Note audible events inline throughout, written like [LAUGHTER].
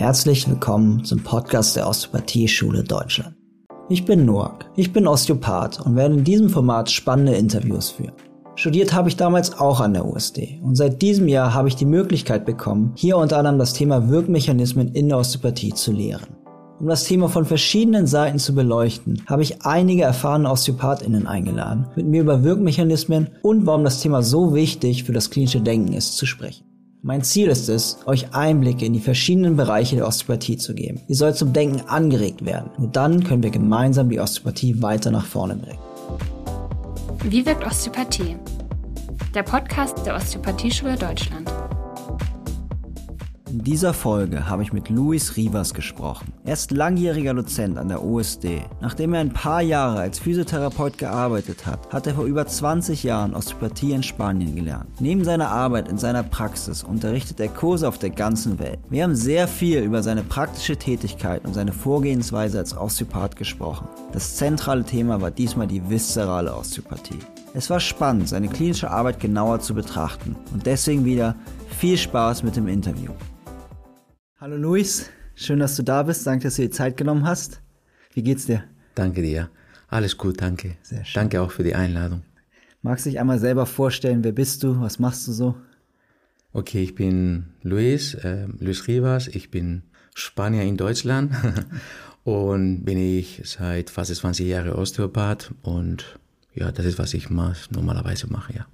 Herzlich willkommen zum Podcast der Osteopathie-Schule Deutschland. Ich bin Noak, ich bin Osteopath und werde in diesem Format spannende Interviews führen. Studiert habe ich damals auch an der USD und seit diesem Jahr habe ich die Möglichkeit bekommen, hier unter anderem das Thema Wirkmechanismen in der Osteopathie zu lehren. Um das Thema von verschiedenen Seiten zu beleuchten, habe ich einige erfahrene OsteopathInnen eingeladen, mit mir über Wirkmechanismen und warum das Thema so wichtig für das klinische Denken ist, zu sprechen. Mein Ziel ist es, euch Einblicke in die verschiedenen Bereiche der Osteopathie zu geben. Ihr sollt zum Denken angeregt werden. Nur dann können wir gemeinsam die Osteopathie weiter nach vorne bringen. Wie wirkt Osteopathie? Der Podcast der Osteopathieschule Deutschland. In dieser Folge habe ich mit Luis Rivas gesprochen. Er ist langjähriger Dozent an der OSD. Nachdem er ein paar Jahre als Physiotherapeut gearbeitet hat, hat er vor über 20 Jahren Osteopathie in Spanien gelernt. Neben seiner Arbeit in seiner Praxis unterrichtet er Kurse auf der ganzen Welt. Wir haben sehr viel über seine praktische Tätigkeit und seine Vorgehensweise als Osteopath gesprochen. Das zentrale Thema war diesmal die viszerale Osteopathie. Es war spannend, seine klinische Arbeit genauer zu betrachten und deswegen wieder viel Spaß mit dem Interview. Hallo Luis, schön, dass du da bist. Danke, dass du dir Zeit genommen hast. Wie geht's dir? Danke dir. Alles gut, danke. Sehr schön. Danke auch für die Einladung. Magst du dich einmal selber vorstellen? Wer bist du? Was machst du so? Okay, ich bin Luis, äh, Luis Rivas. Ich bin Spanier in Deutschland [LAUGHS] und bin ich seit fast 20 Jahren Osteopath und ja, das ist, was ich normalerweise mache, ja.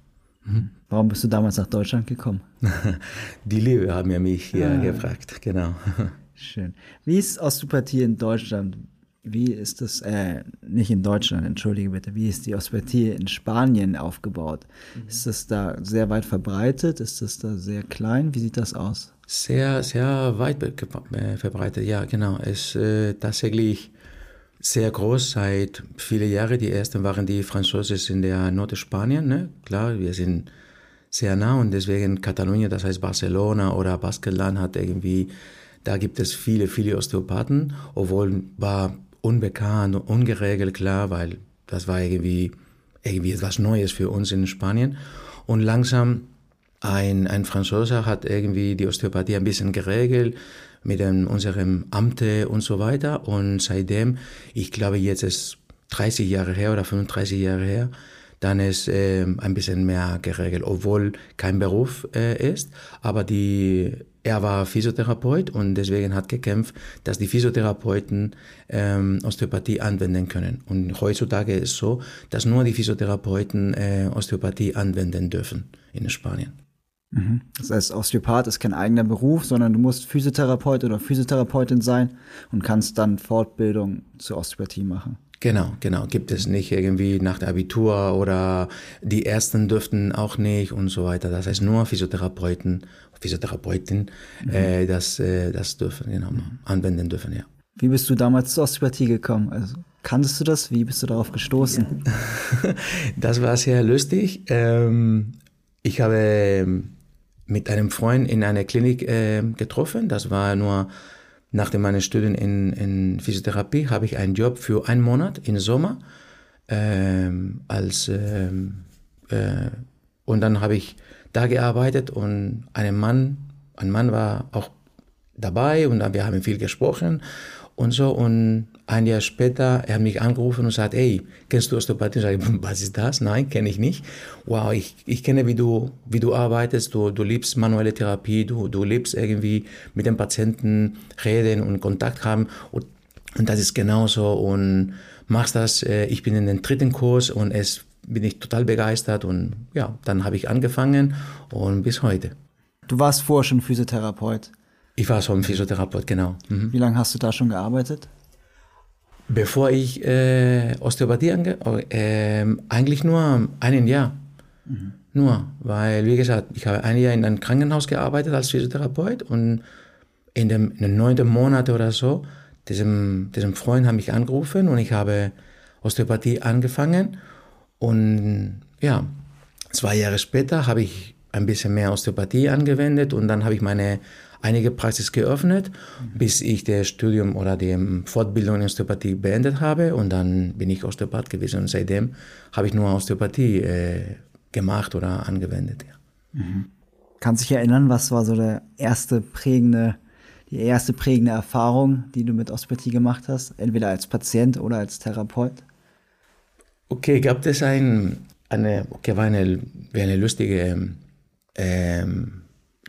Mhm. Warum bist du damals nach Deutschland gekommen? [LAUGHS] Die Liebe haben ja mich hier ah. gefragt, genau. [LAUGHS] Schön. Wie ist Osteopathie in Deutschland? Wie ist das, äh, nicht in Deutschland, entschuldige bitte, wie ist die Osteopathie in Spanien aufgebaut? Mhm. Ist das da sehr weit verbreitet? Ist das da sehr klein? Wie sieht das aus? Sehr, sehr weit äh, verbreitet, ja, genau. Es ist äh, tatsächlich sehr groß seit vielen Jahren. Die ersten waren die Franzosen in der Nordspanien, ne? Klar, wir sind sehr nah und deswegen Katalonien, das heißt Barcelona oder Baskenland hat irgendwie, da gibt es viele, viele Osteopathen, obwohl war unbekannt und ungeregelt, klar, weil das war irgendwie, irgendwie etwas Neues für uns in Spanien. Und langsam ein, ein Franzose hat irgendwie die Osteopathie ein bisschen geregelt mit dem, unserem Amte und so weiter. Und seitdem, ich glaube jetzt ist 30 Jahre her oder 35 Jahre her, dann ist äh, ein bisschen mehr geregelt, obwohl kein Beruf äh, ist, aber die, er war Physiotherapeut und deswegen hat gekämpft, dass die Physiotherapeuten ähm, Osteopathie anwenden können. Und heutzutage ist es so, dass nur die Physiotherapeuten äh, Osteopathie anwenden dürfen in Spanien. Mhm. Das heißt, Osteopath ist kein eigener Beruf, sondern du musst Physiotherapeut oder Physiotherapeutin sein und kannst dann Fortbildung zur Osteopathie machen. Genau, genau. Gibt es nicht irgendwie nach der Abitur oder die Ersten dürften auch nicht und so weiter. Das heißt nur Physiotherapeuten, Physiotherapeutin, mhm. äh, das, äh, das dürfen, genau, mhm. anwenden dürfen, ja. Wie bist du damals zur Osteopathie gekommen? Also kanntest du das? Wie bist du darauf gestoßen? [LAUGHS] das war sehr lustig. Ähm, ich habe mit einem Freund in einer Klinik äh, getroffen. Das war nur nach meinen Studien in, in Physiotherapie, habe ich einen Job für einen Monat im Sommer ähm, als ähm, äh, und dann habe ich da gearbeitet und ein Mann, ein Mann war auch dabei und wir haben viel gesprochen und so. Und ein Jahr später, er hat mich angerufen und sagt, ey, kennst du Osteopathie? Ich, [LAUGHS] was ist das? Nein, kenne ich nicht. Wow, ich, ich kenne, wie du, wie du arbeitest. Du, du liebst manuelle Therapie, du, du liebst irgendwie mit dem Patienten reden und Kontakt haben. Und, und das ist genauso. Und machst das. Äh, ich bin in den dritten Kurs und es bin ich total begeistert. Und ja, dann habe ich angefangen und bis heute. Du warst vorher schon Physiotherapeut. Ich war schon Physiotherapeut, genau. Mhm. Wie lange hast du da schon gearbeitet? Bevor ich äh, Osteopathie ange äh, eigentlich nur ein Jahr. Mhm. Nur, weil, wie gesagt, ich habe ein Jahr in einem Krankenhaus gearbeitet als Physiotherapeut und in dem, in dem neunten Monat oder so, diesem, diesem Freund hat mich angerufen und ich habe Osteopathie angefangen. Und ja, zwei Jahre später habe ich ein bisschen mehr Osteopathie angewendet und dann habe ich meine einige Praxis geöffnet, mhm. bis ich das Studium oder die Fortbildung in Osteopathie beendet habe und dann bin ich Osteopath gewesen und seitdem habe ich nur Osteopathie äh, gemacht oder angewendet. Ja. Mhm. Kannst du dich erinnern, was war so der erste prägende die erste prägende Erfahrung, die du mit Osteopathie gemacht hast, entweder als Patient oder als Therapeut? Okay, gab es ein, eine, okay, war eine, war eine lustige ähm,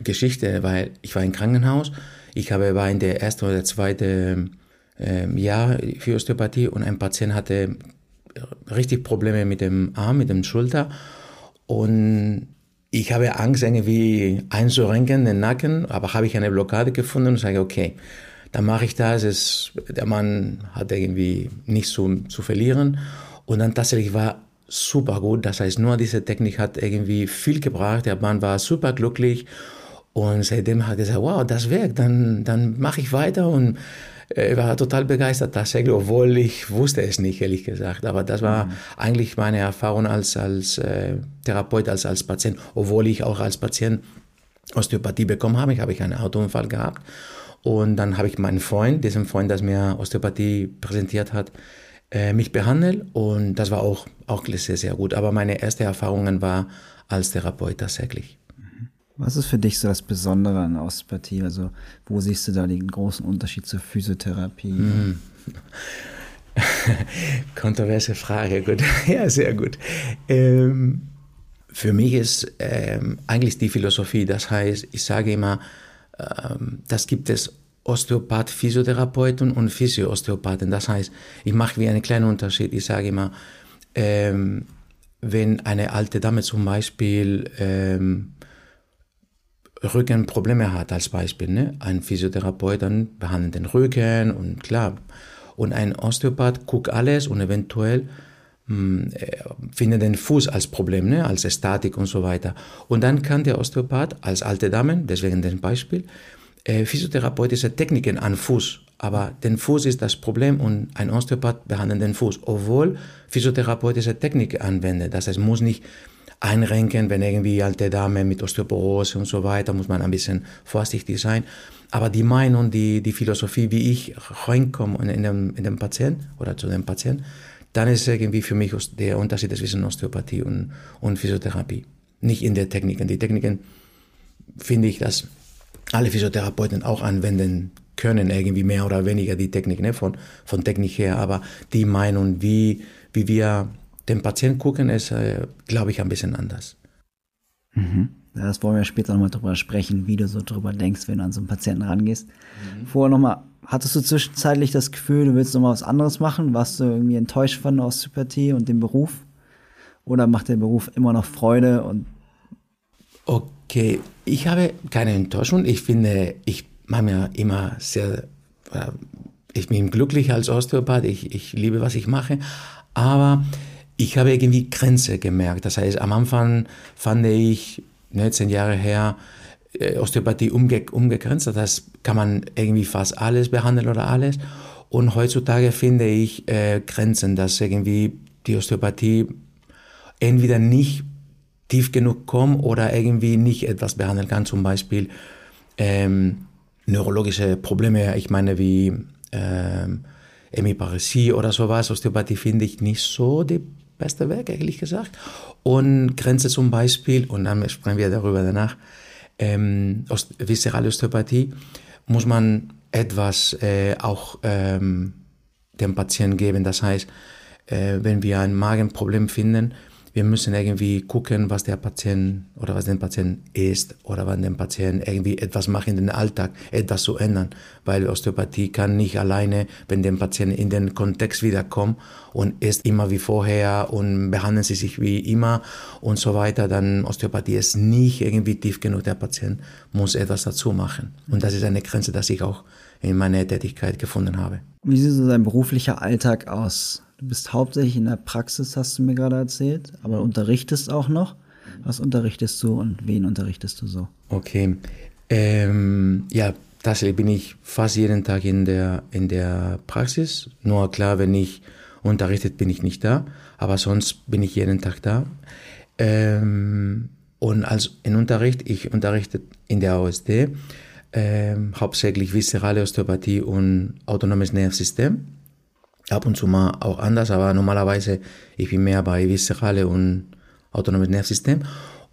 Geschichte, weil ich war im Krankenhaus, ich habe, war in der ersten oder zweiten ähm, Jahr für Osteopathie und ein Patient hatte richtig Probleme mit dem Arm, mit dem Schulter und ich habe Angst, irgendwie einzurenken, den Nacken, aber habe ich eine Blockade gefunden und sage, okay, dann mache ich das. Es, der Mann hat irgendwie nichts zu, zu verlieren. Und dann tatsächlich war super gut. Das heißt, nur diese Technik hat irgendwie viel gebracht. Der Mann war super glücklich. Und seitdem hat er gesagt, wow, das wirkt, dann, dann mache ich weiter. Und er war total begeistert tatsächlich, obwohl ich wusste es nicht, ehrlich gesagt. Aber das war mhm. eigentlich meine Erfahrung als, als äh, Therapeut, als, als Patient, obwohl ich auch als Patient Osteopathie bekommen habe. Ich habe ich einen Autounfall gehabt. Und dann habe ich meinen Freund, diesen Freund, der mir Osteopathie präsentiert hat, äh, mich behandelt. Und das war auch, auch sehr, sehr gut. Aber meine erste Erfahrungen war als Therapeut tatsächlich. Was ist für dich so das Besondere an Osteopathie? Also wo siehst du da den großen Unterschied zur Physiotherapie? Mm. [LAUGHS] Kontroverse Frage, gut. [LAUGHS] ja, sehr gut. Ähm, für mich ist ähm, eigentlich die Philosophie, das heißt, ich sage immer, ähm, das gibt es Osteopath, Physiotherapeuten und Physio-Osteopathen. Das heißt, ich mache wie einen kleinen Unterschied. Ich sage immer, ähm, wenn eine alte Dame zum Beispiel ähm, Rückenprobleme hat als Beispiel. Ne? Ein Physiotherapeut dann behandelt den Rücken und klar. Und ein Osteopath guckt alles und eventuell hm, äh, findet den Fuß als Problem, ne? als Statik und so weiter. Und dann kann der Osteopath als alte Dame, deswegen das Beispiel, äh, physiotherapeutische Techniken an Fuß. Aber den Fuß ist das Problem und ein Osteopath behandelt den Fuß, obwohl physiotherapeutische Technik anwendet. Das heißt, muss nicht einrenken, wenn irgendwie alte Dame mit Osteoporose und so weiter, muss man ein bisschen vorsichtig sein. Aber die Meinung, die, die Philosophie, wie ich reinkomme in den, in den Patienten oder zu dem Patienten, dann ist irgendwie für mich der Unterschied zwischen Osteopathie und, und Physiotherapie. Nicht in der Techniken. Die Techniken finde ich, dass alle Physiotherapeuten auch anwenden können, irgendwie mehr oder weniger die Technik, ne, von, von Technik her. Aber die Meinung, wie, wie wir den Patienten gucken, ist, äh, glaube ich, ein bisschen anders. Mhm. Das wollen wir später nochmal drüber sprechen, wie du so drüber denkst, wenn du an so einen Patienten rangehst. Mhm. Vorher nochmal, hattest du zwischenzeitlich das Gefühl, du willst nochmal was anderes machen? Warst du irgendwie enttäuscht von der Osteopathie und dem Beruf? Oder macht der Beruf immer noch Freude und Okay, ich habe keine Enttäuschung. Ich finde, ich mache mir immer sehr, äh, ich bin glücklich als Osteopath. Ich, ich liebe, was ich mache. Aber ich habe irgendwie Grenze gemerkt. Das heißt, am Anfang fand ich, 19 ne, Jahre her, äh, Osteopathie umge umgegrenzt. Das kann man irgendwie fast alles behandeln oder alles. Und heutzutage finde ich äh, Grenzen, dass irgendwie die Osteopathie entweder nicht tief genug kommt oder irgendwie nicht etwas behandeln kann. Zum Beispiel ähm, neurologische Probleme, ich meine wie ähm, Hemiparesie oder sowas. Osteopathie finde ich nicht so die beste Werk, ehrlich gesagt. Und Grenze zum Beispiel, und dann sprechen wir darüber danach, ähm, viszerale Osteopathie, muss man etwas äh, auch ähm, dem Patienten geben. Das heißt, äh, wenn wir ein Magenproblem finden, wir müssen irgendwie gucken, was der Patient oder was den Patient ist oder wann den Patient irgendwie etwas macht in den Alltag, etwas zu ändern. Weil Osteopathie kann nicht alleine, wenn der Patient in den Kontext wiederkommt und ist immer wie vorher und behandeln sie sich wie immer und so weiter, dann Osteopathie ist nicht irgendwie tief genug. Der Patient muss etwas dazu machen. Und das ist eine Grenze, die ich auch in meiner Tätigkeit gefunden habe. Wie sieht so dein beruflicher Alltag aus? Du bist hauptsächlich in der Praxis, hast du mir gerade erzählt, aber unterrichtest auch noch. Was unterrichtest du und wen unterrichtest du so? Okay. Ähm, ja, tatsächlich bin ich fast jeden Tag in der, in der Praxis. Nur klar, wenn ich unterrichtet, bin ich nicht da. Aber sonst bin ich jeden Tag da. Ähm, und als in Unterricht, ich unterrichte in der AOSD ähm, hauptsächlich viszerale Osteopathie und autonomes Nervensystem ab und zu mal auch anders, aber normalerweise ich bin mehr bei Viszerale und autonomes Nervensystem.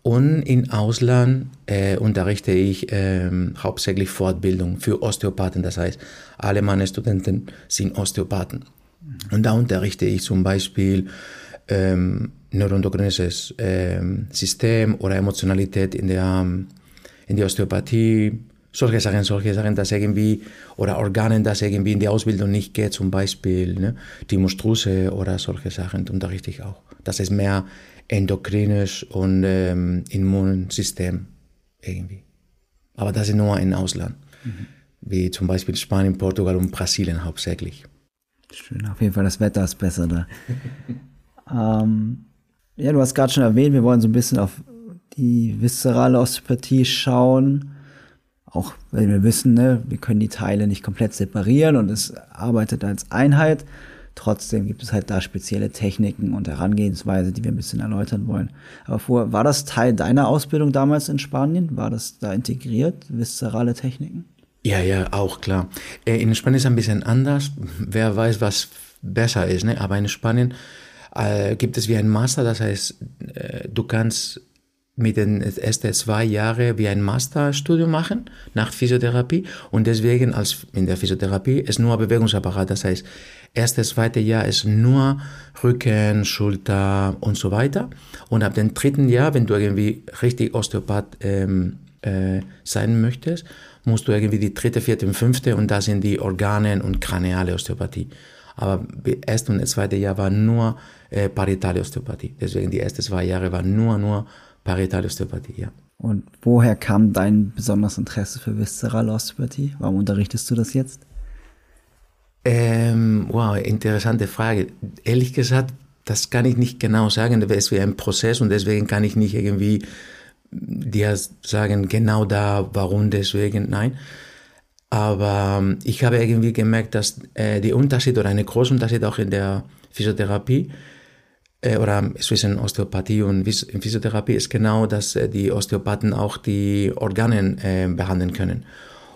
Und im Ausland äh, unterrichte ich äh, hauptsächlich Fortbildung für Osteopathen. Das heißt, alle meine Studenten sind Osteopathen. Und da unterrichte ich zum Beispiel ähm, neuroendokrines ähm, System oder Emotionalität in der, in der Osteopathie, solche Sachen, solche Sachen, dass irgendwie, oder Organen, dass irgendwie in die Ausbildung nicht geht, zum Beispiel ne, die Mustruse oder solche Sachen unterrichte ich auch. Das ist mehr endokrines und ähm, Immunsystem irgendwie. Aber das ist nur im Ausland, mhm. wie zum Beispiel Spanien, Portugal und Brasilien hauptsächlich. Schön, auf jeden Fall das Wetter ist besser da. [LAUGHS] ähm, ja, du hast gerade schon erwähnt, wir wollen so ein bisschen auf die viszerale Osteopathie schauen. Auch wenn wir wissen, ne, wir können die Teile nicht komplett separieren und es arbeitet als Einheit. Trotzdem gibt es halt da spezielle Techniken und Herangehensweise, die wir ein bisschen erläutern wollen. Aber vorher, war das Teil deiner Ausbildung damals in Spanien? War das da integriert, viszerale Techniken? Ja, ja, auch klar. Äh, in Spanien ist es ein bisschen anders. Wer weiß, was besser ist. Ne? Aber in Spanien äh, gibt es wie ein Master, das heißt, äh, du kannst mit den ersten zwei Jahren wie ein Masterstudium machen nach Physiotherapie und deswegen als in der Physiotherapie ist nur Bewegungsapparat, das heißt erste, zweite Jahr ist nur Rücken, Schulter und so weiter und ab dem dritten Jahr, wenn du irgendwie richtig Osteopath ähm, äh, sein möchtest, musst du irgendwie die dritte, vierte und fünfte und da sind die Organe und kraniale Osteopathie. Aber erste und zweite Jahr war nur äh, parietale Osteopathie. Deswegen die ersten zwei Jahre war nur, nur parietale Osteopathie, ja. Und woher kam dein besonderes Interesse für viszerale Osteopathie? Warum unterrichtest du das jetzt? Ähm, wow, interessante Frage. Ehrlich gesagt, das kann ich nicht genau sagen. Das ist wie ein Prozess und deswegen kann ich nicht irgendwie dir sagen, genau da, warum deswegen, nein. Aber ähm, ich habe irgendwie gemerkt, dass äh, die Unterschied oder eine große Unterschied auch in der Physiotherapie äh, oder zwischen Osteopathie und Physiotherapie ist genau, dass äh, die Osteopathen auch die Organe äh, behandeln können.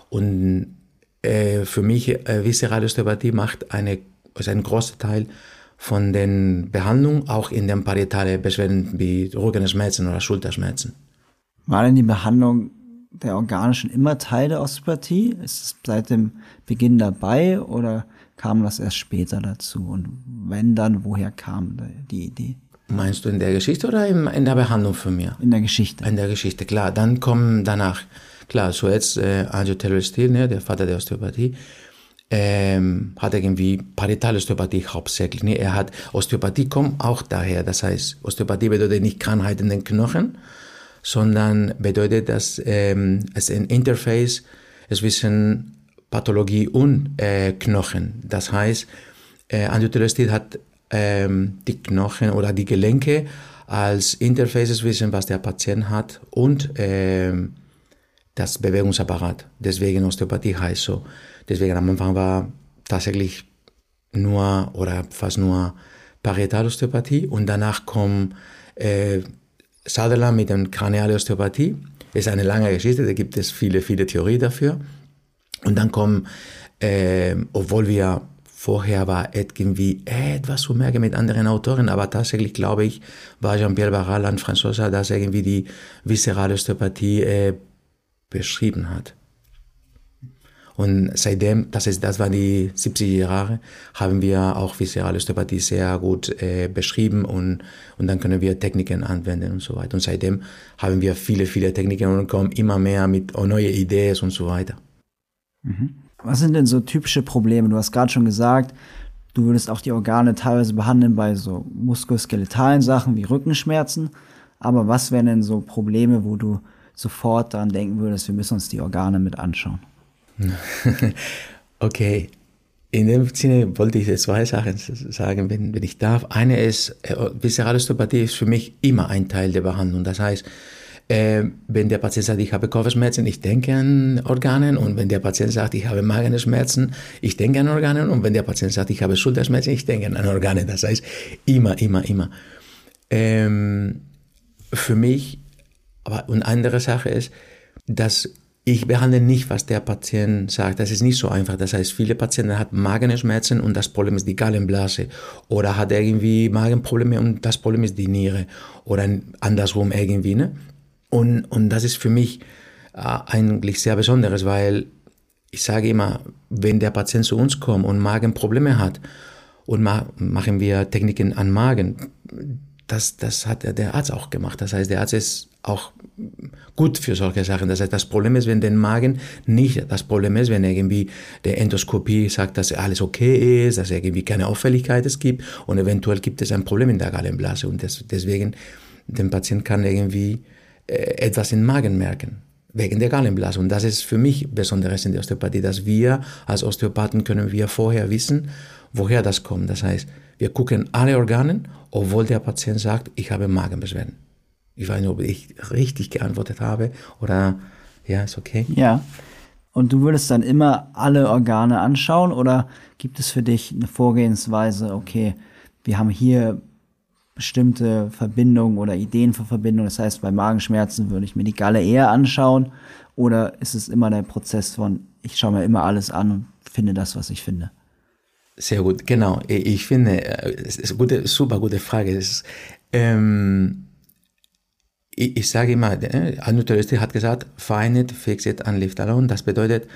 Und äh, für mich, äh, viszerale Osteopathie macht eine, also einen großen Teil von den Behandlungen, auch in den parietalen Beschwerden wie Rückenschmerzen oder Schulterschmerzen. War denn die Behandlung der Organe schon immer Teil der Osteopathie? Ist es seit dem Beginn dabei oder kam das erst später dazu? Und wenn dann, woher kam die Idee? Meinst du in der Geschichte oder in, der Behandlung von mir? In der Geschichte. In der Geschichte, klar. Dann kommen danach, klar, so jetzt äh, Angelo Taylor Steele, ne, der Vater der Osteopathie, ähm, hat irgendwie paritale Osteopathie hauptsächlich. Ne? Er hat Osteopathie kommt auch daher. Das heißt, Osteopathie bedeutet nicht Krankheit in den Knochen, sondern bedeutet, dass ähm, es ein Interface zwischen Pathologie und äh, Knochen. Das heißt, äh, Angiotherapie hat ähm, die Knochen oder die Gelenke als Interface zwischen was der Patient hat und ähm, das Bewegungsapparat. Deswegen Osteopathie heißt so. Deswegen am Anfang war tatsächlich nur oder fast nur Parietalosteopathie und danach kommt äh, Sutherland mit der kraniale Osteopathie. Ist eine lange Geschichte, da gibt es viele, viele Theorien dafür. Und dann kommen, äh, obwohl wir vorher war irgendwie etwas zu merken mit anderen Autoren, aber tatsächlich glaube ich, war Jean-Pierre Barral ein Franzoser, dass irgendwie die viszerale Osteopathie äh, beschrieben hat. Und seitdem, das, ist, das waren die 70er Jahre, haben wir auch viszerale Osteopathie sehr gut äh, beschrieben und, und dann können wir Techniken anwenden und so weiter. Und seitdem haben wir viele, viele Techniken und kommen immer mehr mit neue Ideen und so weiter. Mhm. Was sind denn so typische Probleme? Du hast gerade schon gesagt, du würdest auch die Organe teilweise behandeln bei so muskuloskeletalen Sachen wie Rückenschmerzen. Aber was wären denn so Probleme, wo du sofort daran denken würdest, wir müssen uns die Organe mit anschauen? [LAUGHS] okay. In dem Sinne wollte ich zwei Sachen sagen, wenn, wenn ich darf. Eine ist, äh, Viszeralosteopathie ist für mich immer ein Teil der Behandlung. Das heißt, äh, wenn der Patient sagt, ich habe Kopfschmerzen, ich denke an Organen. Und wenn der Patient sagt, ich habe Magenschmerzen, ich denke an Organen. Und wenn der Patient sagt, ich habe Schulterschmerzen, ich denke an Organen. Das heißt, immer, immer, immer. Ähm, für mich, aber eine andere Sache ist, dass ich behandle nicht, was der Patient sagt. Das ist nicht so einfach. Das heißt, viele Patienten haben Magenschmerzen und das Problem ist die Gallenblase. Oder hat irgendwie Magenprobleme und das Problem ist die Niere. Oder andersrum irgendwie. Ne? Und, und das ist für mich äh, eigentlich sehr Besonderes, weil ich sage immer, wenn der Patient zu uns kommt und Magenprobleme hat und ma machen wir Techniken an Magen, das, das hat der Arzt auch gemacht. Das heißt, der Arzt ist auch gut für solche Sachen. Das heißt, das Problem ist, wenn der Magen nicht, das Problem ist, wenn irgendwie der Endoskopie sagt, dass alles okay ist, dass irgendwie keine Auffälligkeit es gibt und eventuell gibt es ein Problem in der Gallenblase und das, deswegen, der Patient kann irgendwie etwas im Magen merken wegen der Gallenblase. Und das ist für mich Besonderes in der Osteopathie, dass wir als Osteopathen können wir vorher wissen, woher das kommt. Das heißt, wir gucken alle Organe, obwohl der Patient sagt, ich habe Magenbeschwerden. Ich weiß nicht, ob ich richtig geantwortet habe oder ja, ist okay. Ja. Und du würdest dann immer alle Organe anschauen oder gibt es für dich eine Vorgehensweise, okay, wir haben hier bestimmte Verbindungen oder Ideen für Verbindungen. Das heißt, bei Magenschmerzen würde ich mir die Galle eher anschauen oder ist es immer der Prozess von, ich schaue mir immer alles an und finde das, was ich finde? Sehr gut, genau. Ich finde, äh, es ist eine gute, super gute Frage. Ist, ähm, ich, ich, sage immer, äh, Nutritionist hat gesagt, find it, fix it and live alone. Das bedeutet,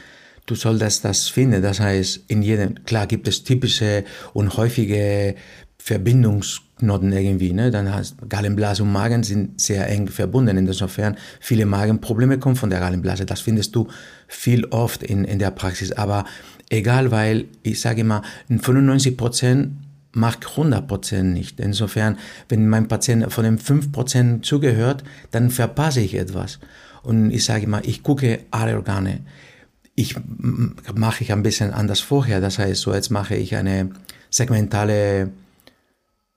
du solltest das finden. Das heißt, in jedem, klar gibt es typische und häufige Verbindungsknoten irgendwie. Ne? Dann hast Gallenblase und Magen sind sehr eng verbunden. Insofern viele Magenprobleme kommen von der Gallenblase. Das findest du viel oft in, in der Praxis. Aber egal, weil ich sage immer, 95 Prozent macht 100 Prozent nicht. Insofern, wenn mein Patient von den 5 Prozent zugehört, dann verpasse ich etwas. Und ich sage immer, ich gucke alle Organe. Ich mache ich ein bisschen anders vorher. Das heißt, so jetzt mache ich eine segmentale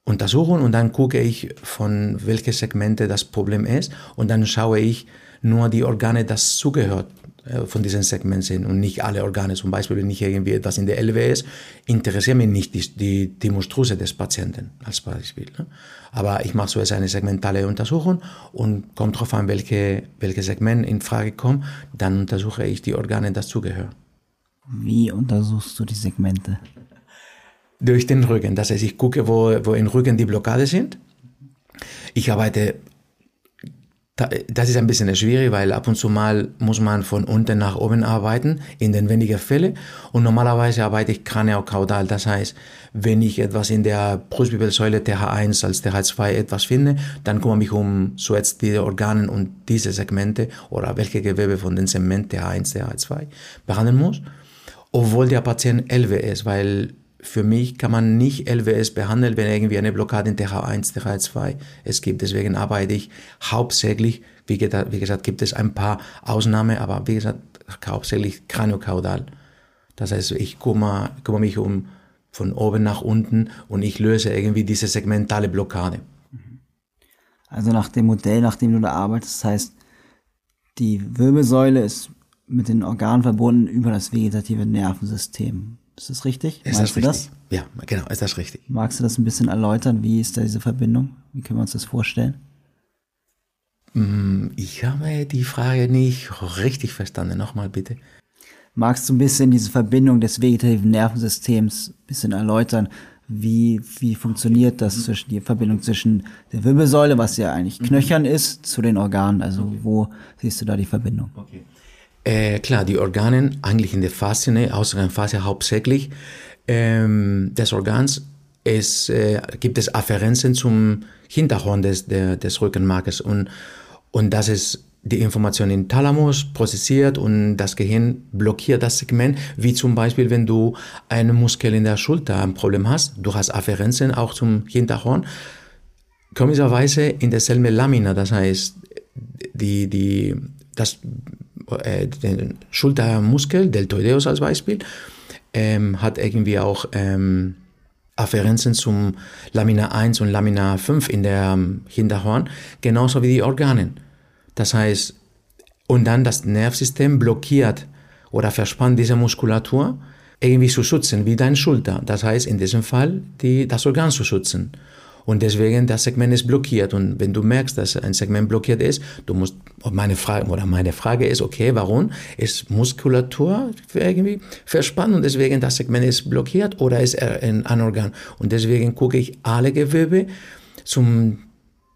Untersuchung und dann gucke ich, von welche Segmente das Problem ist und dann schaue ich nur die Organe, das zugehört äh, von diesen Segmenten sind und nicht alle Organe. Zum Beispiel, wenn ich irgendwie etwas in der LWS, interessiert mich nicht die, die, die des Patienten als Beispiel. Ne? Aber ich mache jetzt eine segmentale Untersuchung und kommt darauf an, welche, welche Segment in Frage kommt, dann untersuche ich die Organe, das zugehört. Wie untersuchst du die Segmente? Durch den Rücken. Das heißt, ich gucke, wo, wo im Rücken die Blockade sind. Ich arbeite das ist ein bisschen schwierig, weil ab und zu mal muss man von unten nach oben arbeiten, in den wenigen Fällen. Und normalerweise arbeite ich kraniokaudal. Das heißt, wenn ich etwas in der Brustwirbelsäule TH1 als TH2 etwas finde, dann kümmere ich um so jetzt die Organe und diese Segmente oder welche Gewebe von den Segment TH1, TH2 behandeln muss. Obwohl der Patient LW ist, weil für mich kann man nicht LWS behandeln, wenn irgendwie eine Blockade in TH1, TH2 es gibt. Deswegen arbeite ich hauptsächlich, wie gesagt, gibt es ein paar Ausnahmen, aber wie gesagt, hauptsächlich kraniokaudal. Das heißt, ich kümmere, kümmere mich um von oben nach unten und ich löse irgendwie diese segmentale Blockade. Also nach dem Modell, nach dem du da arbeitest, das heißt, die Wirbelsäule ist mit den Organen verbunden über das vegetative Nervensystem. Ist das richtig? Ist Meinst das richtig? Das? Ja, genau, ist das richtig. Magst du das ein bisschen erläutern? Wie ist da diese Verbindung? Wie können wir uns das vorstellen? Mm, ich habe die Frage nicht richtig verstanden. Nochmal bitte. Magst du ein bisschen diese Verbindung des vegetativen Nervensystems ein bisschen erläutern? Wie, wie funktioniert das zwischen die Verbindung zwischen der Wirbelsäule, was ja eigentlich knöchern ist, zu den Organen? Also okay. wo siehst du da die Verbindung? Okay. Äh, klar, die Organe, eigentlich in der Faszie, ne, äußeren Faszie hauptsächlich, ähm, des Organs, es äh, gibt es Afferenzen zum Hinterhorn des, der, des Rückenmarkes und, und das ist die Information in Thalamus prozessiert und das Gehirn blockiert das Segment, wie zum Beispiel, wenn du einen Muskel in der Schulter ein Problem hast, du hast Afferenzen auch zum Hinterhorn, komischerweise in derselben Lamina, das heißt, die, die, das äh, den Schultermuskel, Deltoideus als Beispiel, ähm, hat irgendwie auch ähm, Afferenzen zum Lamina 1 und Lamina 5 in der ähm, Hinterhorn, genauso wie die Organe. Das heißt, und dann das Nervsystem blockiert oder verspannt diese Muskulatur, irgendwie zu schützen, wie deine Schulter. Das heißt, in diesem Fall die, das Organ zu schützen. Und deswegen, das Segment ist blockiert. Und wenn du merkst, dass ein Segment blockiert ist, du musst, meine Frage, oder meine Frage ist, okay, warum? Ist Muskulatur irgendwie verspannt und deswegen das Segment ist blockiert oder ist ein Anorgan? Und deswegen gucke ich alle Gewebe zum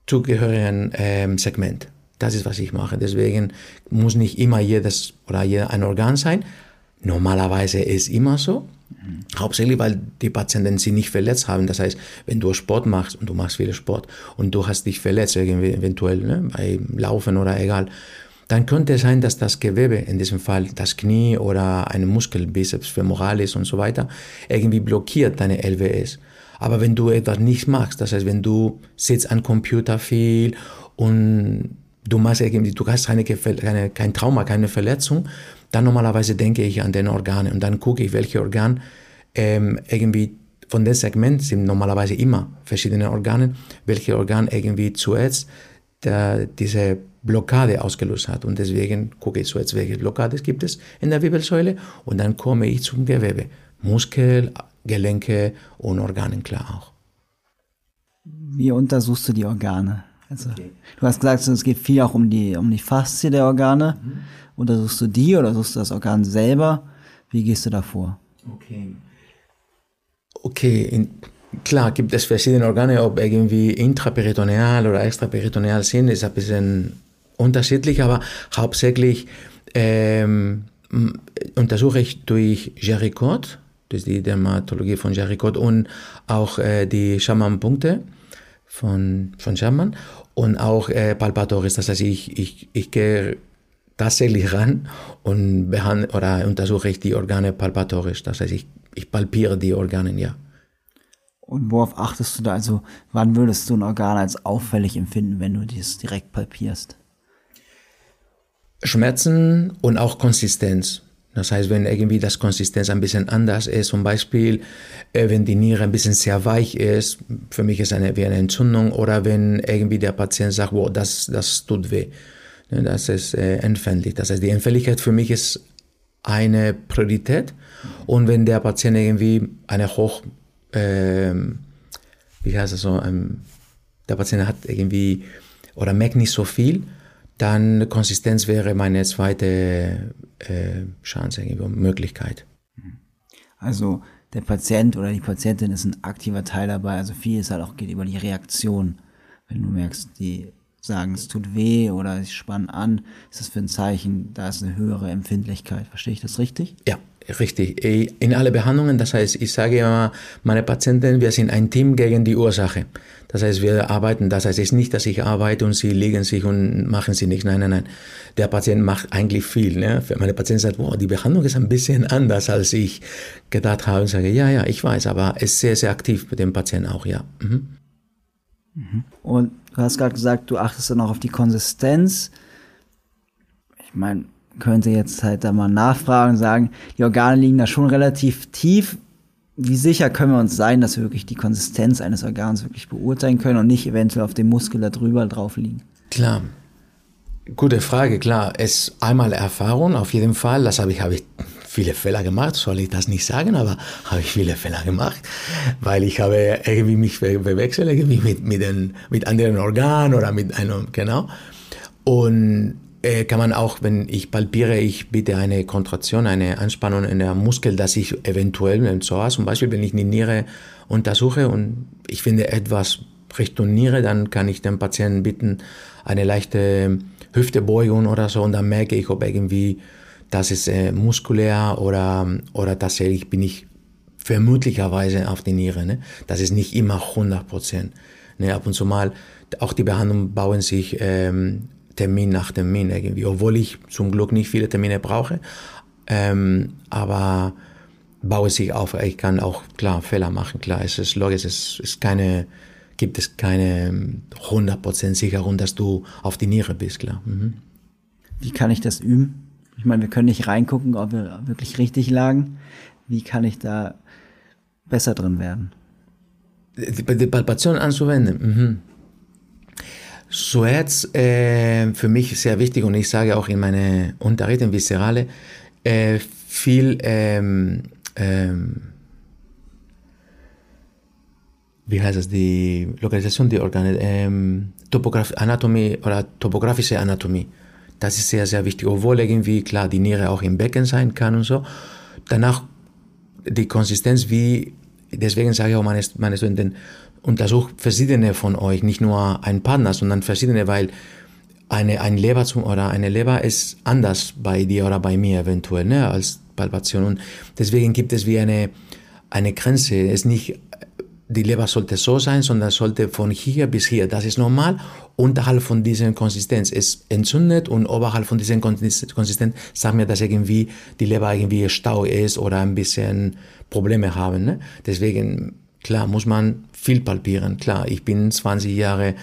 zugehörigen ähm, Segment. Das ist, was ich mache. Deswegen muss nicht immer jedes oder jeder ein Organ sein. Normalerweise ist immer so. Hauptsächlich, weil die Patienten sie nicht verletzt haben. Das heißt, wenn du Sport machst und du machst viel Sport und du hast dich verletzt, eventuell ne, bei Laufen oder egal, dann könnte es sein, dass das Gewebe, in diesem Fall das Knie oder ein Muskel, Biceps femoralis und so weiter, irgendwie blockiert deine LWS. Aber wenn du etwas nicht machst, das heißt, wenn du sitzt am Computer viel und du machst irgendwie, du hast keine, keine, kein Trauma, keine Verletzung, dann normalerweise denke ich an den Organe und dann gucke ich, welche Organe ähm, irgendwie von dem Segment sind normalerweise immer verschiedene Organe, welche Organ irgendwie zuerst der, diese Blockade ausgelöst hat. Und deswegen gucke ich zuerst, welche Blockade gibt es in der Wirbelsäule und dann komme ich zum Gewebe. Muskel, Gelenke und Organen klar auch. Wie untersuchst du die Organe? Also, okay. Du hast gesagt, es geht viel auch um die, um die Faszie der Organe. Mhm. Untersuchst du die oder suchst du das Organ selber? Wie gehst du da vor? Okay. Okay, in, klar gibt es verschiedene Organe, ob irgendwie intraperitoneal oder extraperitoneal sind, ist ein bisschen unterschiedlich, aber hauptsächlich ähm, untersuche ich durch Jericot, durch die Dermatologie von Jericot und auch äh, die Schaman-Punkte von, von Schaman und auch äh, Palpatoris. Das heißt, ich, ich, ich gehe tatsächlich ran und behandle oder untersuche ich die Organe palpatorisch. Das heißt, ich, ich palpiere die Organe, ja. Und worauf achtest du da? Also, wann würdest du ein Organ als auffällig empfinden, wenn du dies direkt palpierst? Schmerzen und auch Konsistenz. Das heißt, wenn irgendwie das Konsistenz ein bisschen anders ist, zum Beispiel, äh, wenn die Niere ein bisschen sehr weich ist, für mich ist eine wie eine Entzündung, oder wenn irgendwie der Patient sagt, wow, das, das tut weh. Das ist äh, empfindlich. Das heißt, die Empfindlichkeit für mich ist eine Priorität. Und wenn der Patient irgendwie eine hoch, äh, wie heißt es so, ähm, der Patient hat irgendwie oder merkt nicht so viel, dann Konsistenz wäre meine zweite äh, Chance, Möglichkeit. Also der Patient oder die Patientin ist ein aktiver Teil dabei. Also viel ist halt auch geht über die Reaktion. Wenn du merkst, die sagen, es tut weh oder sie spannen an, ist das für ein Zeichen, da ist eine höhere Empfindlichkeit. Verstehe ich das richtig? Ja, richtig. In alle Behandlungen, das heißt, ich sage immer, meine Patienten, wir sind ein Team gegen die Ursache. Das heißt, wir arbeiten, das heißt, es ist nicht, dass ich arbeite und sie legen sich und machen sie nichts. Nein, nein, nein. Der Patient macht eigentlich viel. Ne? Meine Patienten sagen, wow, die Behandlung ist ein bisschen anders, als ich gedacht habe. Und sage, ja, ja, ich weiß, aber es ist sehr, sehr aktiv mit dem Patienten auch, ja. Mhm. Und du hast gerade gesagt, du achtest dann auch auf die Konsistenz. Ich meine, könnte jetzt halt da mal nachfragen und sagen, die Organe liegen da schon relativ tief wie sicher können wir uns sein, dass wir wirklich die Konsistenz eines Organs wirklich beurteilen können und nicht eventuell auf dem Muskel da drüber drauf liegen? Klar. Gute Frage, klar. Es einmal Erfahrung, auf jeden Fall. Das habe ich, habe ich viele Fehler gemacht, soll ich das nicht sagen, aber habe ich viele Fehler gemacht, weil ich habe irgendwie mich verwechselt irgendwie mit, mit, den, mit anderen Organen oder mit einem, genau. Und äh, kann man auch, wenn ich palpiere, ich bitte eine Kontraktion, eine Anspannung in der Muskel, dass ich eventuell im Psoas, zum Beispiel, wenn ich die Niere untersuche und ich finde etwas Richtung Niere, dann kann ich den Patienten bitten, eine leichte Hüftebeugung oder so und dann merke ich, ob irgendwie das ist äh, muskulär oder, oder tatsächlich bin ich vermutlicherweise auf die Niere. Ne? Das ist nicht immer 100 Prozent. Ne? Ab und zu mal, auch die Behandlungen bauen sich ähm, Termin nach Termin irgendwie, obwohl ich zum Glück nicht viele Termine brauche. Ähm, aber baue sich auf. Ich kann auch klar Fehler machen. Klar, es ist logisch, es ist keine, gibt es keine 100% Sicherung, dass du auf die Niere bist, klar. Mhm. Wie kann ich das üben? Ich meine, wir können nicht reingucken, ob wir wirklich richtig lagen. Wie kann ich da besser drin werden? Die, die Palpation anzuwenden. Mhm. Zuerst äh, für mich sehr wichtig und ich sage auch in meine Unterricht in Viszerale äh, viel ähm, ähm, wie heißt es, die Lokalisation der Organe, ähm, Topograf Anatomie oder topografische Anatomie. Das ist sehr, sehr wichtig, obwohl irgendwie, klar, die Niere auch im Becken sein kann und so. Danach die Konsistenz, wie, deswegen sage ich auch meine, meine Studenten, untersucht verschiedene von euch, nicht nur ein Partner, sondern verschiedene, weil eine, ein Leber zum, oder eine Leber ist anders bei dir oder bei mir eventuell, ne, als Palpation. Und deswegen gibt es wie eine, eine Grenze. Es ist nicht, die Leber sollte so sein, sondern sollte von hier bis hier. Das ist normal. Unterhalb von dieser Konsistenz ist entzündet und oberhalb von dieser Konsistenz sagt mir, dass irgendwie die Leber irgendwie Stau ist oder ein bisschen Probleme haben. Ne? Deswegen, klar, muss man viel palpieren. Klar, ich bin 20 Jahre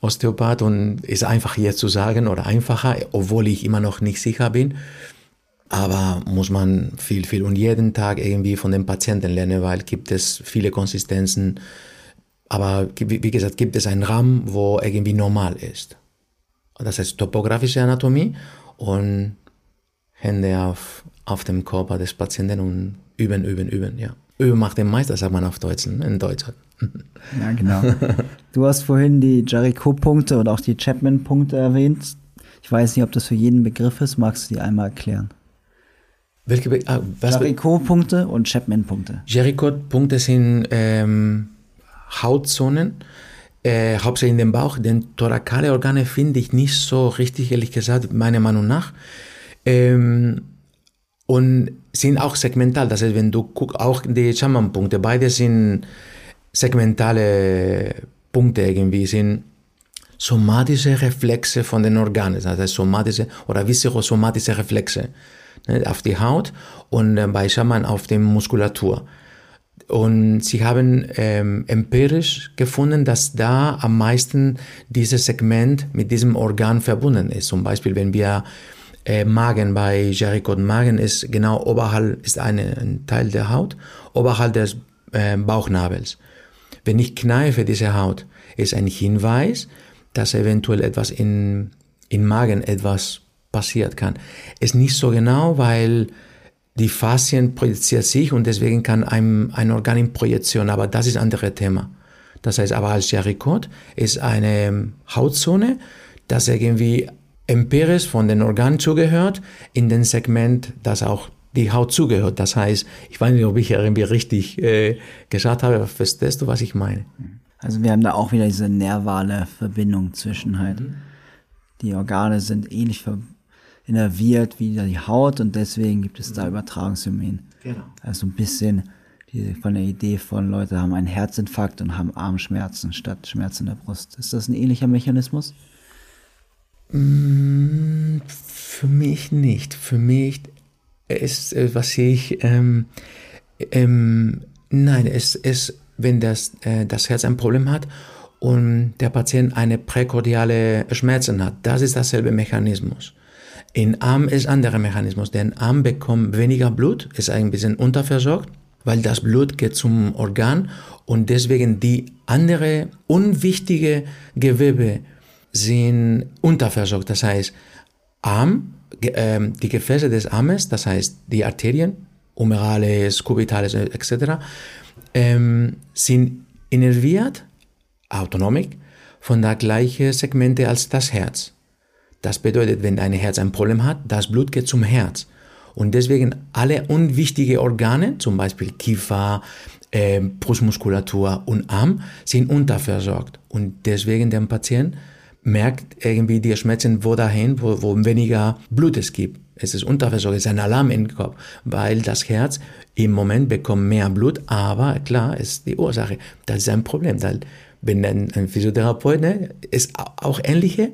Osteopath und ist einfach hier zu sagen oder einfacher, obwohl ich immer noch nicht sicher bin. Aber muss man viel, viel und jeden Tag irgendwie von den Patienten lernen, weil gibt es viele Konsistenzen. Aber wie gesagt, gibt es einen Rahmen, wo irgendwie normal ist. Das heißt topografische Anatomie und Hände auf, auf dem Körper des Patienten und üben, üben, üben, ja. Üben macht den Meister, sagt man auf Deutsch, in Deutschland. [LAUGHS] Ja, genau. Du hast vorhin die Jericho-Punkte und auch die Chapman-Punkte erwähnt. Ich weiß nicht, ob das für jeden Begriff ist. Magst du die einmal erklären? Welche ah, Jericho-Punkte und Chapman-Punkte. Jericho-Punkte sind ähm, Hautzonen, äh, hauptsächlich in den Bauch. Denn thorakale Organe finde ich nicht so richtig, ehrlich gesagt, meiner Meinung nach. Ähm, und sind auch segmental. Das heißt, wenn du guckst, auch die Chaman-Punkte, beide sind segmentale Punkte irgendwie, sind somatische Reflexe von den Organen, das heißt somatische oder viserosomatische Reflexe ne, auf die Haut und äh, bei Schaman auf die Muskulatur. Und sie haben ähm, empirisch gefunden, dass da am meisten dieses Segment mit diesem Organ verbunden ist. Zum Beispiel, wenn wir äh, Magen bei Jericho Magen ist genau oberhalb ist eine, ein Teil der Haut oberhalb des äh, Bauchnabels. Wenn ich kneife diese Haut, ist ein Hinweis, dass eventuell etwas in in Magen etwas passiert kann. Ist nicht so genau, weil die Faszien projiziert sich und deswegen kann ein, ein Organ in Projektion, aber das ist ein anderes Thema. Das heißt aber als Charicot ist eine Hautzone, das irgendwie empirisch von den Organen zugehört, in dem Segment, das auch die Haut zugehört. Das heißt, ich weiß nicht, ob ich irgendwie richtig äh, gesagt habe, verstehst du, was ich meine? Also wir haben da auch wieder diese nervale Verbindung zwischen halt. Mhm. Die Organe sind ähnlich innerviert wie die Haut und deswegen gibt es mhm. da Übertragungsphänomen. Genau. Also ein bisschen die, von der Idee von Leute haben einen Herzinfarkt und haben Armschmerzen statt Schmerzen in der Brust. Ist das ein ähnlicher Mechanismus? Mm, für mich nicht. Für mich ist, äh, was ich, ähm, ähm, nein, es ist, wenn das, äh, das Herz ein Problem hat und der Patient eine präkordiale Schmerzen hat, das ist dasselbe Mechanismus. In Arm ist anderer Mechanismus, denn Arm bekommt weniger Blut, ist ein bisschen unterversorgt, weil das Blut geht zum Organ und deswegen die andere unwichtige Gewebe sind unterversorgt. Das heißt, Arm, äh, die Gefäße des Armes, das heißt die Arterien, Umerales, Cubitales etc., ähm, sind innerviert, autonomik, von der gleichen Segmente als das Herz. Das bedeutet, wenn dein Herz ein Problem hat, das Blut geht zum Herz. Und deswegen alle unwichtige Organe, zum Beispiel Kiefer, äh, Brustmuskulatur und Arm, sind unterversorgt. Und deswegen der Patient merkt irgendwie die Schmerzen wo dahin, wo, wo weniger Blut es gibt. Es ist unterversorgt, es ist ein Alarm im Kopf, weil das Herz im Moment bekommt mehr Blut, aber klar, ist die Ursache. Das ist ein Problem. Wenn ein, ein Physiotherapeut, ne, ist auch ähnliche,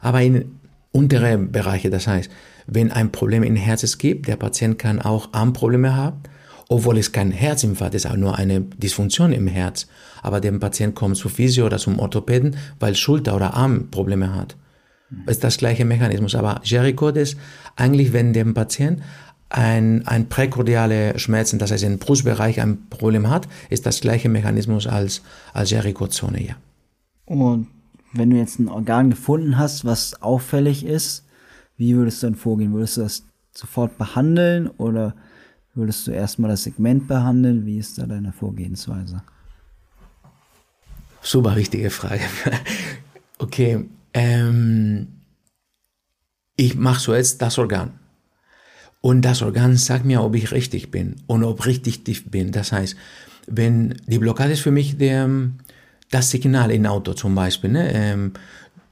aber in untere Bereiche. Das heißt, wenn ein Problem im Herz gibt, der Patient kann auch Armprobleme haben, obwohl es kein Herzinfarkt ist, auch nur eine Dysfunktion im Herz. Aber der Patient kommt zu Physio oder zum Orthopäden, weil Schulter- oder Armprobleme hat. Das ist das gleiche Mechanismus. Aber Gericod ist eigentlich, wenn der Patient ein, ein präkordiale Schmerzen, das heißt im Brustbereich ein Problem hat, ist das gleiche Mechanismus als, als Gericod-Zone, ja. Und wenn du jetzt ein Organ gefunden hast, was auffällig ist, wie würdest du dann vorgehen? Würdest du das sofort behandeln oder würdest du erstmal das Segment behandeln? Wie ist da deine Vorgehensweise? Super wichtige Frage. [LAUGHS] okay, ähm, ich mache so jetzt das Organ. Und das Organ sagt mir, ob ich richtig bin und ob richtig tief bin. Das heißt, wenn die Blockade ist für mich der, das Signal im Auto zum Beispiel. Ne? Ähm,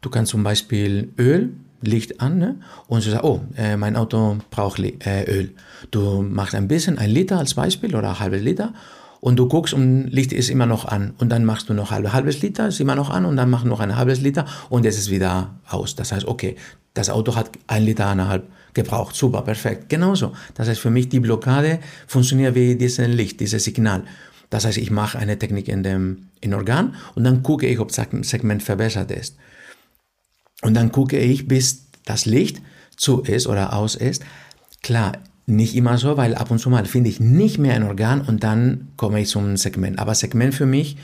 Du kannst zum Beispiel Öl, Licht an ne? und du sagst, oh, äh, mein Auto braucht äh, Öl. Du machst ein bisschen, ein Liter als Beispiel oder ein halbes Liter und du guckst und Licht ist immer noch an und dann machst du noch ein halbes Liter, ist immer noch an und dann machst du noch ein halbes Liter und jetzt ist wieder aus. Das heißt, okay, das Auto hat ein Liter, eineinhalb gebraucht. Super, perfekt. Genauso. Das heißt, für mich die Blockade funktioniert wie dieses Licht, dieses Signal. Das heißt, ich mache eine Technik in dem in Organ und dann gucke ich, ob das Segment verbessert ist. Und dann gucke ich, bis das Licht zu ist oder aus ist. Klar, nicht immer so, weil ab und zu mal finde ich nicht mehr ein Organ und dann komme ich zum Segment. Aber Segment für mich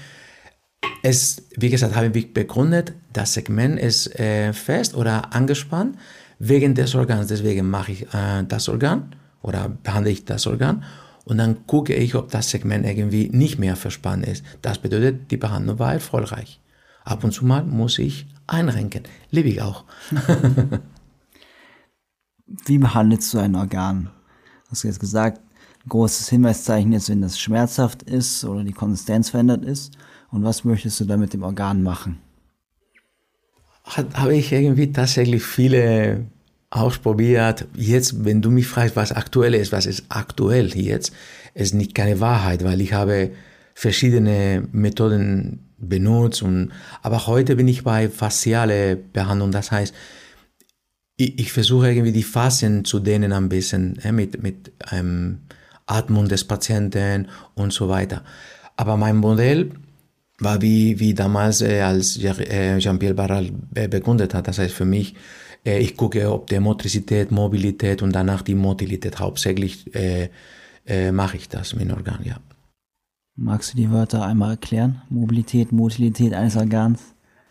ist, wie gesagt, habe ich begründet, das Segment ist äh, fest oder angespannt wegen des Organs. Deswegen mache ich äh, das Organ oder behandle ich das Organ und dann gucke ich, ob das Segment irgendwie nicht mehr verspannt ist. Das bedeutet, die Behandlung war erfolgreich. Ab und zu mal muss ich einrenken. Liebe ich auch. [LAUGHS] Wie behandelst du ein Organ? Hast du jetzt gesagt, ein großes Hinweiszeichen ist, wenn das schmerzhaft ist oder die Konsistenz verändert ist. Und was möchtest du da mit dem Organ machen? Habe ich irgendwie tatsächlich viele ausprobiert. Jetzt, wenn du mich fragst, was aktuell ist, was ist aktuell jetzt, ist nicht keine Wahrheit, weil ich habe verschiedene Methoden benutzt. Und, aber heute bin ich bei faciale Behandlung. Das heißt, ich, ich versuche irgendwie die Faszien zu dehnen ein bisschen äh, mit, mit ähm, Atmung des Patienten und so weiter. Aber mein Modell war wie, wie damals, äh, als Jean-Pierre Barral begründet hat. Das heißt für mich, ich gucke, ob der Motorizität, Mobilität und danach die Motilität hauptsächlich äh, äh, mache ich das mit dem Organ, ja. Magst du die Wörter einmal erklären? Mobilität, Motilität eines Organs?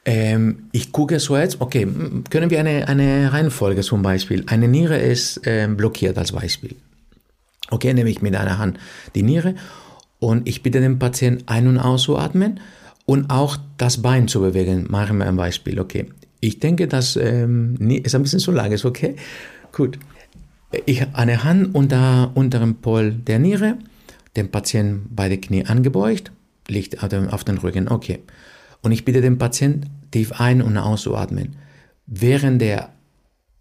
Ähm, ich gucke so jetzt, okay, können wir eine, eine Reihenfolge zum Beispiel. Eine Niere ist ähm, blockiert als Beispiel. Okay, nehme ich mit einer Hand die Niere und ich bitte den Patienten ein- und auszuatmen und auch das Bein zu bewegen. Machen wir ein Beispiel, okay. Ich denke, das ähm, ist ein bisschen zu lang, ist okay? Gut. Ich eine Hand unter unteren Pol der Niere, den Patienten beide Knie angebeugt, liegt auf dem, auf dem Rücken, okay. Und ich bitte den Patienten tief ein- und auszuatmen. Während der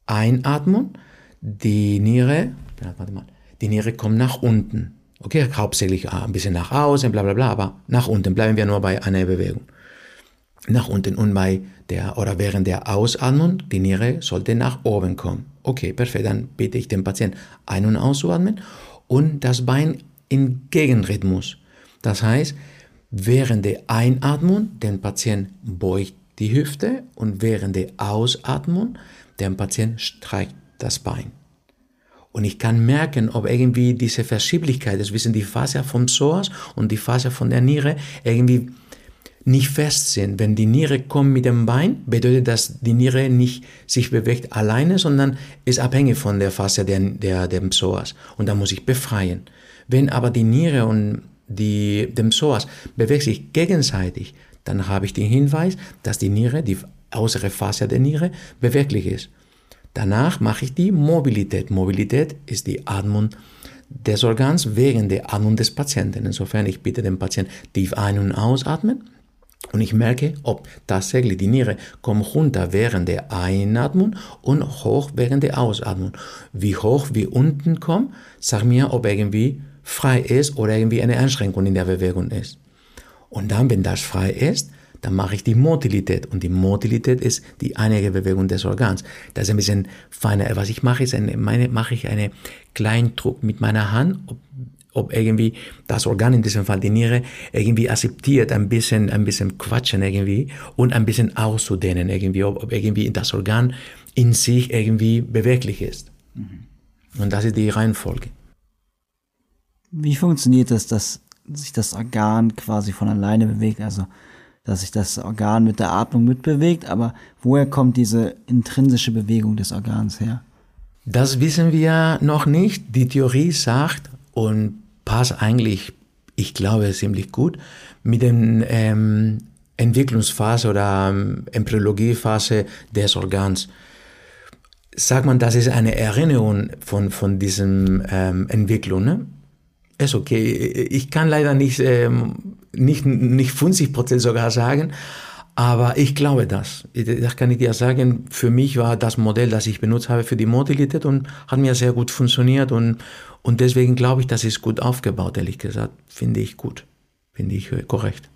Einatmung, die Niere, warte mal, die Niere kommt nach unten. Okay, hauptsächlich ein bisschen nach außen, bla bla bla, aber nach unten. Bleiben wir nur bei einer Bewegung. Nach unten und bei der, oder während der Ausatmung, die Niere sollte nach oben kommen. Okay, perfekt. Dann bitte ich den Patienten ein- und auszuatmen und das Bein in Gegenrhythmus. Das heißt, Während der Einatmung, den Patient beugt die Hüfte und während der Ausatmung, der Patient streicht das Bein. Und ich kann merken, ob irgendwie diese Verschieblichkeit, das wissen die Fascia vom Psoas und die Fascia von der Niere, irgendwie nicht fest sind. Wenn die Niere kommt mit dem Bein, bedeutet das, die Niere nicht sich bewegt alleine, sondern ist abhängig von der Fascia der, der, dem Psoas. Und da muss ich befreien. Wenn aber die Niere und die, dem Psoas bewegt sich gegenseitig, dann habe ich den Hinweis, dass die Niere, die äußere Fascia der Niere, beweglich ist. Danach mache ich die Mobilität. Mobilität ist die Atmung des Organs wegen der Atmung des Patienten. Insofern, ich bitte den Patienten tief ein- und ausatmen und ich merke, ob tatsächlich die Niere kommt runter während der Einatmung und hoch während der Ausatmung. Wie hoch, wie unten kommt, sag mir, ob irgendwie frei ist oder irgendwie eine Einschränkung in der Bewegung ist. Und dann, wenn das frei ist, dann mache ich die Motilität. Und die Motilität ist die einige Bewegung des Organs. Das ist ein bisschen feiner. Was ich mache, ist eine, meine, mache ich einen kleinen Druck mit meiner Hand, ob, irgendwie das Organ, in diesem Fall die Niere, irgendwie akzeptiert, ein bisschen, ein bisschen quatschen irgendwie und ein bisschen auszudehnen irgendwie, ob, ob irgendwie das Organ in sich irgendwie beweglich ist. Mhm. Und das ist die Reihenfolge. Wie funktioniert das, dass sich das Organ quasi von alleine bewegt? Also, dass sich das Organ mit der Atmung mitbewegt, aber woher kommt diese intrinsische Bewegung des Organs her? Das wissen wir noch nicht. Die Theorie sagt und passt eigentlich, ich glaube, ziemlich gut mit der ähm, Entwicklungsphase oder ähm, Embryologiephase des Organs. Sagt man, das ist eine Erinnerung von, von diesem ähm, Entwicklung. Ne? ist okay. Ich kann leider nicht, ähm, nicht, nicht 50 Prozent sogar sagen, Aber ich glaube das. Das kann ich dir sagen. Für mich war das Modell, das ich benutzt habe für die Motilität und hat mir sehr gut funktioniert und, und deswegen glaube ich, das ist gut aufgebaut, ehrlich gesagt. Finde ich gut. Finde ich äh, korrekt.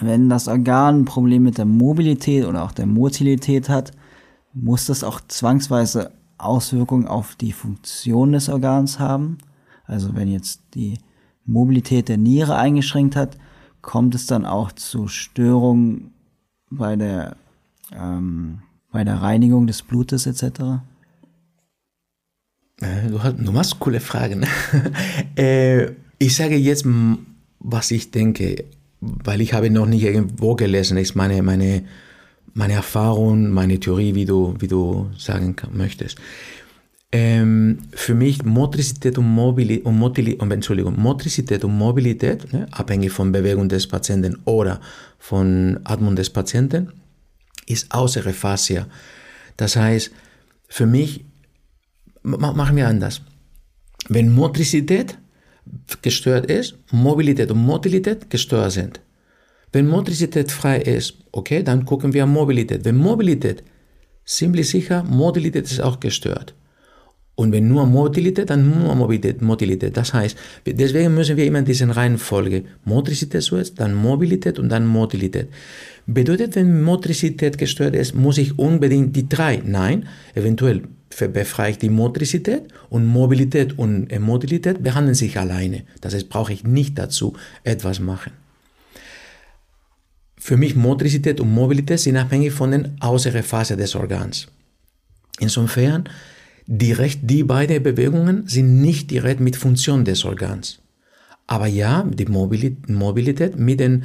Wenn das Organ ein Problem mit der Mobilität oder auch der Motilität hat, muss das auch zwangsweise Auswirkungen auf die Funktion des Organs haben? Also wenn jetzt die Mobilität der Niere eingeschränkt hat, kommt es dann auch zu Störungen bei der, ähm, bei der Reinigung des Blutes etc.? Äh, du, hast, du machst coole Fragen. [LAUGHS] äh, ich sage jetzt, was ich denke, weil ich habe noch nicht irgendwo gelesen, ist meine, meine, meine Erfahrung, meine Theorie, wie du, wie du sagen möchtest. Ähm, für mich Motorizität und Mobilität, und Mobilität, Entschuldigung, Motorizität und Mobilität, ne, abhängig von Bewegung des Patienten oder von Atmung des Patienten, ist außere Fascia. Das heißt, für mich, machen wir anders. Wenn Motorizität gestört ist, Mobilität und Motilität gestört sind. Wenn Motorizität frei ist, okay, dann gucken wir Mobilität. Wenn Mobilität ziemlich sicher, Mobilität ist auch gestört. Und wenn nur Motilität, dann nur Mobilität, Motilität. Das heißt, deswegen müssen wir immer in dieser Reihenfolge Motorizität zuerst, dann Mobilität und dann Motilität. Bedeutet, wenn Motorizität gestört ist, muss ich unbedingt die drei? Nein, eventuell befreie ich die Motorizität und Mobilität und Motilität behandeln sich alleine. Das heißt, brauche ich nicht dazu etwas machen. Für mich Motorizität und Mobilität sind abhängig von den äußeren Phasen des Organs. Insofern direkt die beiden Bewegungen sind nicht direkt mit Funktion des Organs. Aber ja, die Mobilität mit den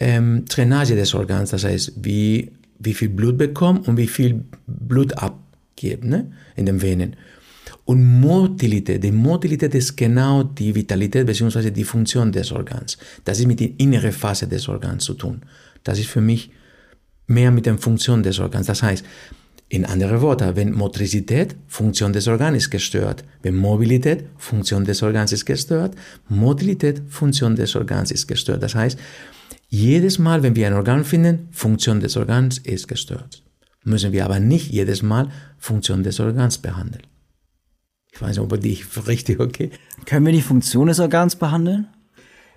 ähm, Drainage des Organs, das heißt, wie, wie viel Blut bekommt und wie viel Blut abgibt ne, in den Venen. Und Motilität, die Motilität ist genau die Vitalität bzw. die Funktion des Organs. Das ist mit der inneren Phase des Organs zu tun. Das ist für mich mehr mit der Funktion des Organs. Das heißt, in andere Worte, wenn Motorizität, Funktion des Organs ist gestört, wenn Mobilität, Funktion des Organs ist gestört, Motilität, Funktion des Organs ist gestört. Das heißt, jedes Mal, wenn wir ein Organ finden, Funktion des Organs ist gestört. Müssen wir aber nicht jedes Mal Funktion des Organs behandeln. Ich weiß nicht, ob ich richtig okay. Können wir die Funktion des Organs behandeln?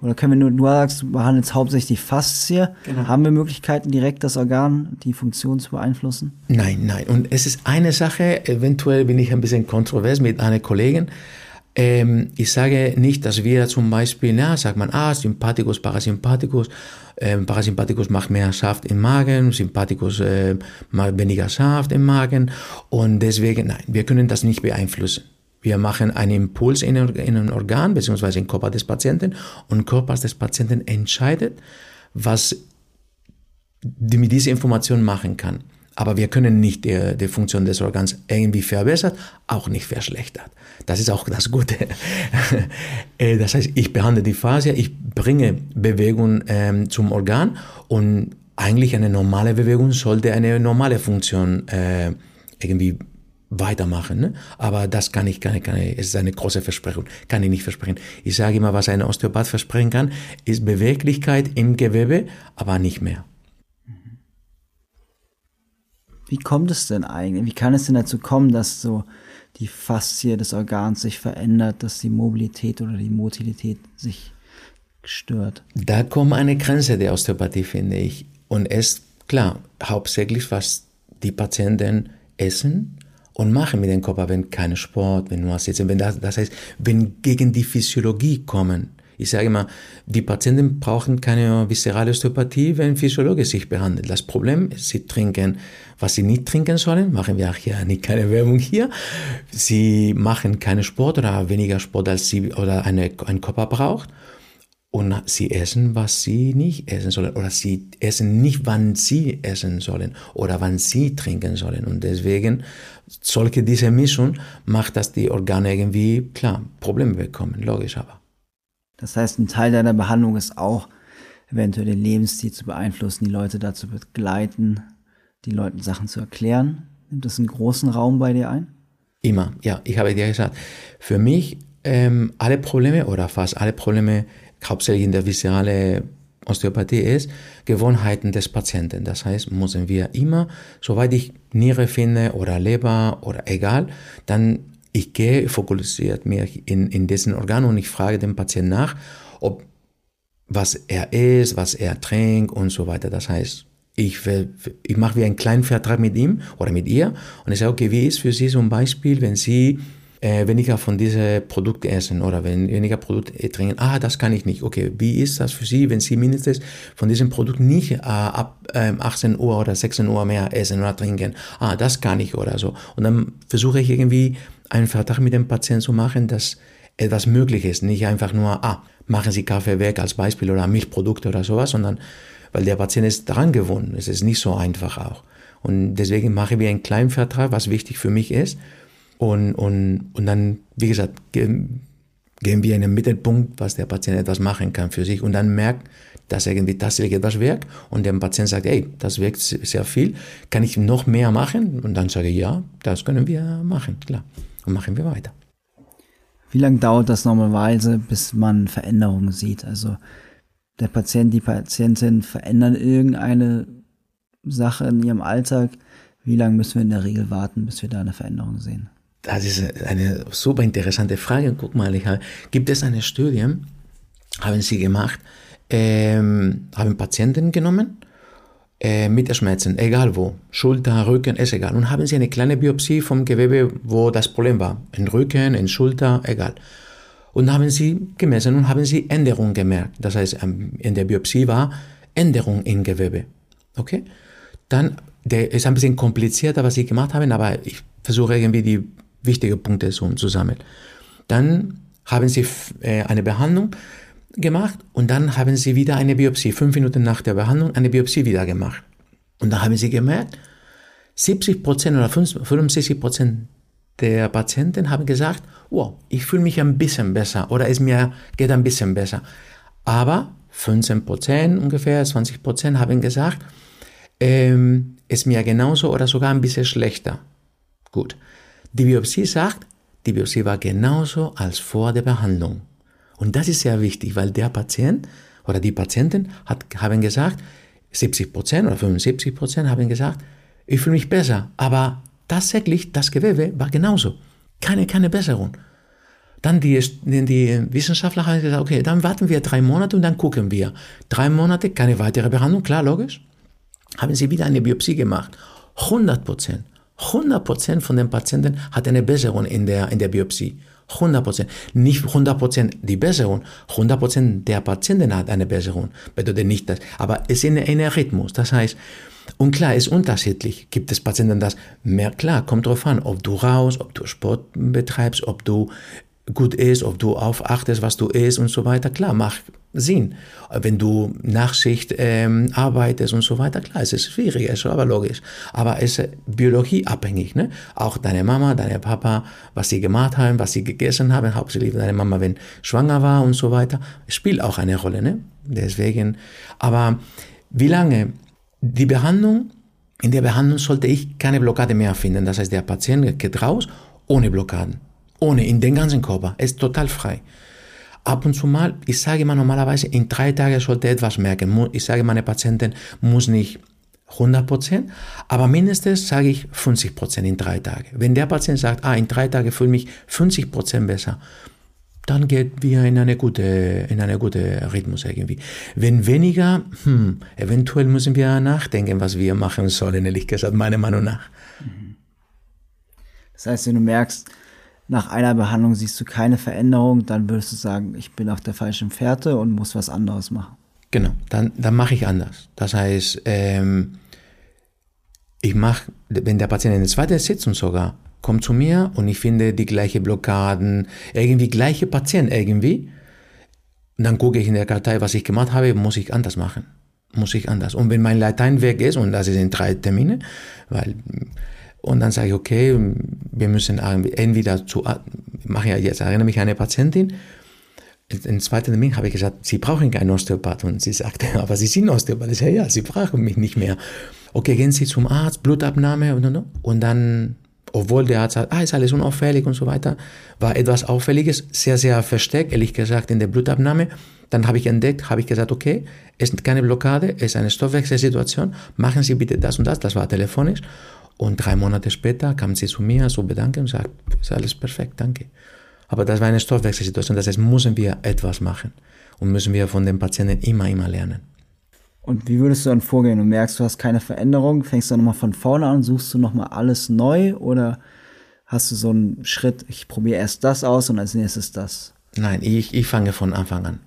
Oder können wir nur, du sagst, du behandelst hauptsächlich Faszie. Genau. Haben wir Möglichkeiten, direkt das Organ, die Funktion zu beeinflussen? Nein, nein. Und es ist eine Sache, eventuell bin ich ein bisschen kontrovers mit einer Kollegin. Ähm, ich sage nicht, dass wir zum Beispiel, na, sagt man, ah, Sympathikus, Parasympathikus, ähm, Parasympathikus macht mehr Saft im Magen, Sympathikus äh, macht weniger Saft im Magen und deswegen, nein, wir können das nicht beeinflussen. Wir machen einen Impuls in ein Organ bzw. im Körper des Patienten und der Körper des Patienten entscheidet, was die mit dieser Information machen kann. Aber wir können nicht die, die, Funktion des Organs irgendwie verbessern, auch nicht verschlechtert. Das ist auch das Gute. [LAUGHS] Äh, das heißt, ich behandle die Phase, ich bringe Bewegung ähm, zum Organ und eigentlich eine normale Bewegung sollte eine normale Funktion äh, irgendwie weitermachen. Ne? Aber das kann ich, kann ich, kann ich, es ist eine große Versprechung, kann ich nicht versprechen. Ich sage immer, was ein Osteopath versprechen kann, ist Beweglichkeit im Gewebe, aber nicht mehr. Wie kommt es denn eigentlich? Wie kann es denn dazu kommen, dass so die Faszie des Organs sich verändert, dass die Mobilität oder die Motilität sich stört? Da kommt eine Grenze der Osteopathie, finde ich. Und es, klar, hauptsächlich, was die Patienten essen, und machen mit dem Körper, wenn keine Sport, wenn nur sitzen, wenn das, das heißt, wenn gegen die Physiologie kommen. Ich sage immer, die Patienten brauchen keine viszerale Osteopathie, wenn Physiologe sich behandelt. Das Problem ist, sie trinken, was sie nicht trinken sollen, machen wir auch hier nicht keine Werbung hier. Sie machen keine Sport oder weniger Sport, als sie oder eine, ein Körper braucht und sie essen, was sie nicht essen sollen oder sie essen nicht, wann sie essen sollen oder wann sie trinken sollen. Und deswegen, solche diese Mischung macht, dass die Organe irgendwie, klar, Probleme bekommen, logisch aber. Das heißt, ein Teil deiner Behandlung ist auch, eventuell den Lebensstil zu beeinflussen, die Leute dazu begleiten, die Leuten Sachen zu erklären. Nimmt das einen großen Raum bei dir ein? Immer, ja. Ich habe dir gesagt, für mich ähm, alle Probleme oder fast alle Probleme hauptsächlich in der viszerale Osteopathie ist Gewohnheiten des Patienten. Das heißt, müssen wir immer, soweit ich Niere finde oder Leber oder egal, dann ich gehe fokussiert mich in, in diesen Organ und ich frage den Patienten nach, ob was er isst, was er trinkt und so weiter. Das heißt, ich, will, ich mache wie einen kleinen Vertrag mit ihm oder mit ihr und ich sage, okay, wie ist für Sie zum Beispiel, wenn Sie äh, weniger von diesen Produkten essen oder wenn weniger Produkte trinken, ah, das kann ich nicht. Okay, wie ist das für Sie, wenn Sie mindestens von diesem Produkt nicht äh, ab äh, 18 Uhr oder 16 Uhr mehr essen oder trinken? Ah, das kann ich oder so. Und dann versuche ich irgendwie einen Vertrag mit dem Patienten zu machen, dass etwas möglich ist. Nicht einfach nur, ah, machen Sie Kaffee weg als Beispiel oder Milchprodukte oder sowas, sondern weil der Patient ist daran gewohnt. Es ist nicht so einfach auch. Und deswegen mache ich einen kleinen Vertrag, was wichtig für mich ist. Und, und, und dann, wie gesagt, gehen wir in den Mittelpunkt, was der Patient etwas machen kann für sich und dann merkt, dass irgendwie tatsächlich etwas wirkt und der Patient sagt, ey, das wirkt sehr viel, kann ich noch mehr machen? Und dann sage ich, ja, das können wir machen, klar. Und machen wir weiter. Wie lange dauert das normalerweise, bis man Veränderungen sieht? Also der Patient, die Patientin verändern irgendeine Sache in ihrem Alltag. Wie lange müssen wir in der Regel warten, bis wir da eine Veränderung sehen? Das ist eine super interessante Frage. Guck mal, ich habe, gibt es eine Studie, haben sie gemacht, ähm, haben Patienten genommen äh, mit Schmerzen, egal wo, Schulter, Rücken, ist egal. Und haben sie eine kleine Biopsie vom Gewebe, wo das Problem war, in Rücken, in Schulter, egal. Und haben sie gemessen und haben sie Änderungen gemerkt. Das heißt, ähm, in der Biopsie war Änderung im Gewebe. Okay? Dann, der ist ein bisschen komplizierter, was sie gemacht haben, aber ich versuche irgendwie die wichtigen Punkte zu, zu sammeln. Dann haben sie äh, eine Behandlung gemacht und dann haben sie wieder eine Biopsie. Fünf Minuten nach der Behandlung eine Biopsie wieder gemacht. Und da haben sie gemerkt, 70% oder 65% der Patienten haben gesagt, wow, ich fühle mich ein bisschen besser oder es mir geht ein bisschen besser. Aber 15 Prozent ungefähr, 20 Prozent haben gesagt, ähm, es mir genauso oder sogar ein bisschen schlechter. Gut. Die Biopsie sagt, die Biopsie war genauso als vor der Behandlung. Und das ist sehr wichtig, weil der Patient oder die Patienten hat, haben gesagt, 70 Prozent oder 75 Prozent haben gesagt, ich fühle mich besser, aber tatsächlich das Gewebe war genauso. Keine, keine Besserung. Dann die, die Wissenschaftler haben gesagt, okay, dann warten wir drei Monate und dann gucken wir. Drei Monate, keine weitere Behandlung, klar, logisch. Haben sie wieder eine Biopsie gemacht. 100 Prozent. 100 Prozent von den Patienten hat eine Besserung in der, in der Biopsie. 100 Prozent. Nicht 100 Prozent die Besserung. 100 Prozent der Patienten hat eine Besserung. Bedeutet nicht das. Aber es ist ein Rhythmus. Das heißt, und klar, ist unterschiedlich. Gibt es Patienten, das mehr klar, kommt drauf an, ob du raus, ob du Sport betreibst, ob du gut isst, ob du aufachtest, was du isst und so weiter. Klar, macht Sinn. Wenn du Nachsicht ähm, arbeitest und so weiter, klar, es ist schwierig, ist aber logisch. Aber es ist biologieabhängig. Ne? Auch deine Mama, deine Papa, was sie gemacht haben, was sie gegessen haben, hauptsächlich deine Mama, wenn schwanger war und so weiter, spielt auch eine Rolle. Ne? Deswegen, aber wie lange die Behandlung, in der Behandlung sollte ich keine Blockade mehr finden. Das heißt, der Patient geht raus ohne Blockaden. Ohne, in den ganzen Körper. Er ist total frei. Ab und zu mal, ich sage immer normalerweise, in drei Tagen sollte etwas merken. Ich sage, meine Patienten muss nicht 100 Prozent, aber mindestens sage ich 50 Prozent in drei Tagen. Wenn der Patient sagt, ah, in drei Tagen fühle ich mich 50 Prozent besser, dann geht wir in eine gute, in eine gute Rhythmus irgendwie. Wenn weniger, hm, eventuell müssen wir nachdenken, was wir machen sollen, ehrlich gesagt, meiner Meinung nach. Das heißt, wenn du merkst, nach einer Behandlung siehst du keine Veränderung, dann würdest du sagen, ich bin auf der falschen Fährte und muss was anderes machen. Genau, dann, dann mache ich anders. Das heißt, ähm, ich mache, wenn der Patient in der zweiten Sitzung sogar kommt zu mir und ich finde die gleichen Blockaden, irgendwie gleiche Patienten irgendwie. Dann gucke ich in der Kartei, was ich gemacht habe, muss ich anders machen. Muss ich anders. Und wenn mein Latein weg ist, und das ist in drei Termine, weil, und dann sage ich, okay, wir müssen entweder zu, mache ja jetzt, erinnere mich an eine Patientin, im zweiten Termin habe ich gesagt, Sie brauchen keinen Osteopath. Und sie sagte, [LAUGHS] aber Sie sind Osteopath. Ich sage, ja, Sie brauchen mich nicht mehr. Okay, gehen Sie zum Arzt, Blutabnahme und, und, und dann obwohl der Arzt sagt, ah, ist alles unauffällig und so weiter, war etwas Auffälliges, sehr, sehr versteckt, ehrlich gesagt, in der Blutabnahme. Dann habe ich entdeckt, habe ich gesagt, okay, es ist keine Blockade, es ist eine Stoffwechselsituation, machen Sie bitte das und das, das war telefonisch. Und drei Monate später kam sie zu mir, so bedanken und sagt, ist alles perfekt, danke. Aber das war eine Stoffwechselsituation, das heißt, müssen wir etwas machen und müssen wir von den Patienten immer, immer lernen. Und wie würdest du dann vorgehen? Du merkst, du hast keine Veränderung, fängst du nochmal von vorne an, suchst du nochmal alles neu oder hast du so einen Schritt, ich probiere erst das aus und als nächstes das? Nein, ich, ich fange von Anfang an.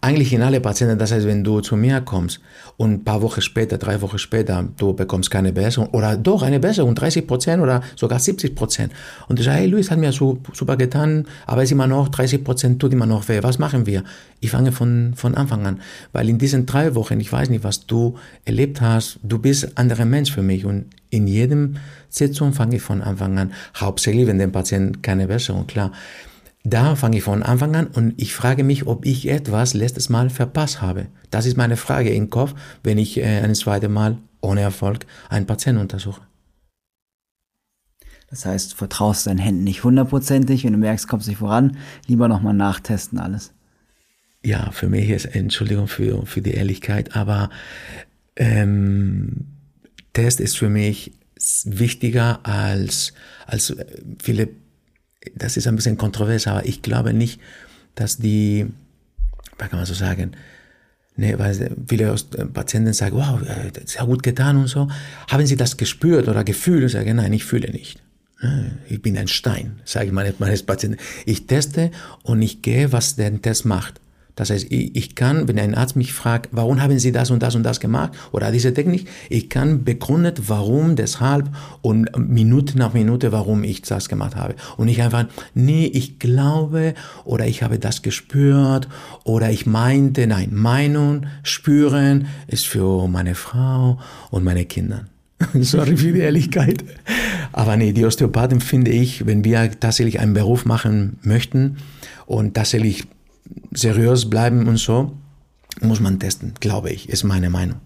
Eigentlich in alle Patienten, das heißt, wenn du zu mir kommst und ein paar Wochen später, drei Wochen später, du bekommst keine Besserung oder doch eine Besserung, 30 Prozent oder sogar 70 Prozent. Und du sagst, hey Luis, hat mir so super getan, aber es ist immer noch 30 Prozent, tut immer noch weh. Was machen wir? Ich fange von, von Anfang an, weil in diesen drei Wochen, ich weiß nicht, was du erlebt hast, du bist ein anderer Mensch für mich und in jedem Sitzung fange ich von Anfang an, hauptsächlich, wenn der Patient keine Besserung, klar. Da fange ich von Anfang an und ich frage mich, ob ich etwas letztes Mal verpasst habe. Das ist meine Frage im Kopf, wenn ich äh, ein zweites Mal ohne Erfolg einen Patienten untersuche. Das heißt, du vertraust deinen Händen nicht hundertprozentig, wenn du merkst, kommst nicht voran, lieber nochmal nachtesten alles. Ja, für mich ist, Entschuldigung für, für die Ehrlichkeit, aber ähm, Test ist für mich wichtiger als, als äh, viele das ist ein bisschen kontrovers, aber ich glaube nicht, dass die, was kann man so sagen, ne, weil viele Patienten sagen, wow, sehr gut getan und so. Haben Sie das gespürt oder gefühlt? Ich sage, nein, ich fühle nicht. Ne, ich bin ein Stein, sage ich meines Patienten. Ich teste und ich gehe, was der Test macht. Das heißt, ich kann, wenn ein Arzt mich fragt, warum haben Sie das und das und das gemacht oder diese Technik, ich kann begründet, warum, deshalb und Minute nach Minute, warum ich das gemacht habe. Und nicht einfach, nee, ich glaube oder ich habe das gespürt oder ich meinte, nein, Meinung, spüren ist für meine Frau und meine Kinder. [LAUGHS] Sorry für die Ehrlichkeit. Aber nee, die Osteopathen finde ich, wenn wir tatsächlich einen Beruf machen möchten und tatsächlich seriös bleiben und so, muss man testen, glaube ich, ist meine Meinung.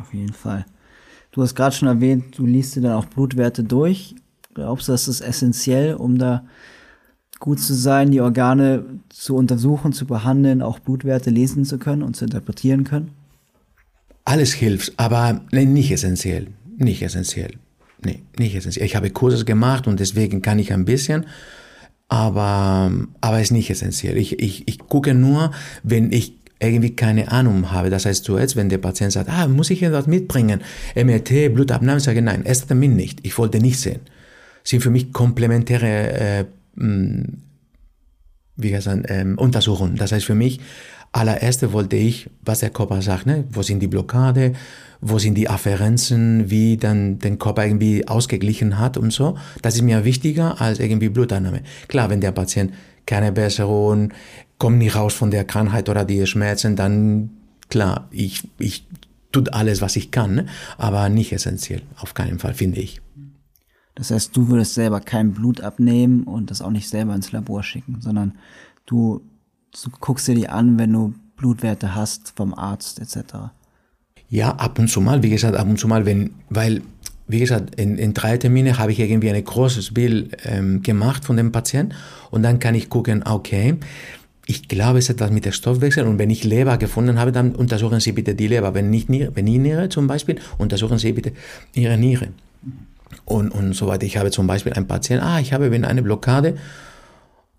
Auf jeden Fall. Du hast gerade schon erwähnt, du liest dir dann auch Blutwerte durch. Glaubst du, das ist essentiell, um da gut zu sein, die Organe zu untersuchen, zu behandeln, auch Blutwerte lesen zu können und zu interpretieren können? Alles hilft, aber nicht essentiell. Nicht essentiell. Nee, nicht essentiell. Ich habe Kurse gemacht und deswegen kann ich ein bisschen, aber, aber ist nicht essentiell. Ich, ich, ich gucke nur, wenn ich irgendwie keine Ahnung habe. Das heißt zuerst, wenn der Patient sagt, ah, muss ich etwas mitbringen? MRT, Blutabnahme, sage ich, nein, erst Termin nicht. Ich wollte nicht sehen. Sind für mich komplementäre äh, hm, wie gesagt, ähm, Untersuchungen. Das heißt für mich, allererste wollte ich, was der Körper sagt, ne? wo sind die Blockade, wo sind die Afferenzen, wie dann den Körper irgendwie ausgeglichen hat und so. Das ist mir wichtiger als irgendwie Blutannahme. Klar, wenn der Patient keine Besserung, kommt nicht raus von der Krankheit oder die Schmerzen, dann klar, ich, ich tut alles, was ich kann, ne? aber nicht essentiell, auf keinen Fall, finde ich. Das heißt, du würdest selber kein Blut abnehmen und das auch nicht selber ins Labor schicken, sondern du, du guckst dir die an, wenn du Blutwerte hast vom Arzt etc. Ja, ab und zu mal, wie gesagt, ab und zu mal, wenn, weil, wie gesagt, in, in drei Termine habe ich irgendwie ein großes Bild ähm, gemacht von dem Patienten und dann kann ich gucken, okay, ich glaube, es ist etwas mit der Stoffwechsel und wenn ich Leber gefunden habe, dann untersuchen Sie bitte die Leber. Wenn nicht Niere, wenn ich Niere zum Beispiel, untersuchen Sie bitte Ihre Niere. Und, und so weiter. Ich habe zum Beispiel einen Patienten, ah, ich habe eine Blockade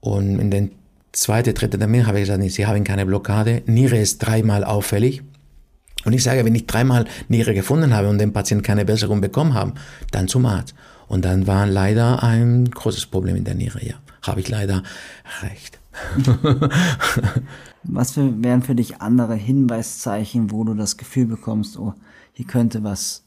und in den zweiten, dritten Termin habe ich gesagt, Sie haben keine Blockade, Niere ist dreimal auffällig und ich sage, wenn ich dreimal Niere gefunden habe und den Patienten keine Besserung bekommen haben, dann zum Arzt. Und dann war leider ein großes Problem in der Niere, ja. Habe ich leider recht. [LAUGHS] was für, wären für dich andere Hinweiszeichen, wo du das Gefühl bekommst, oh, hier könnte was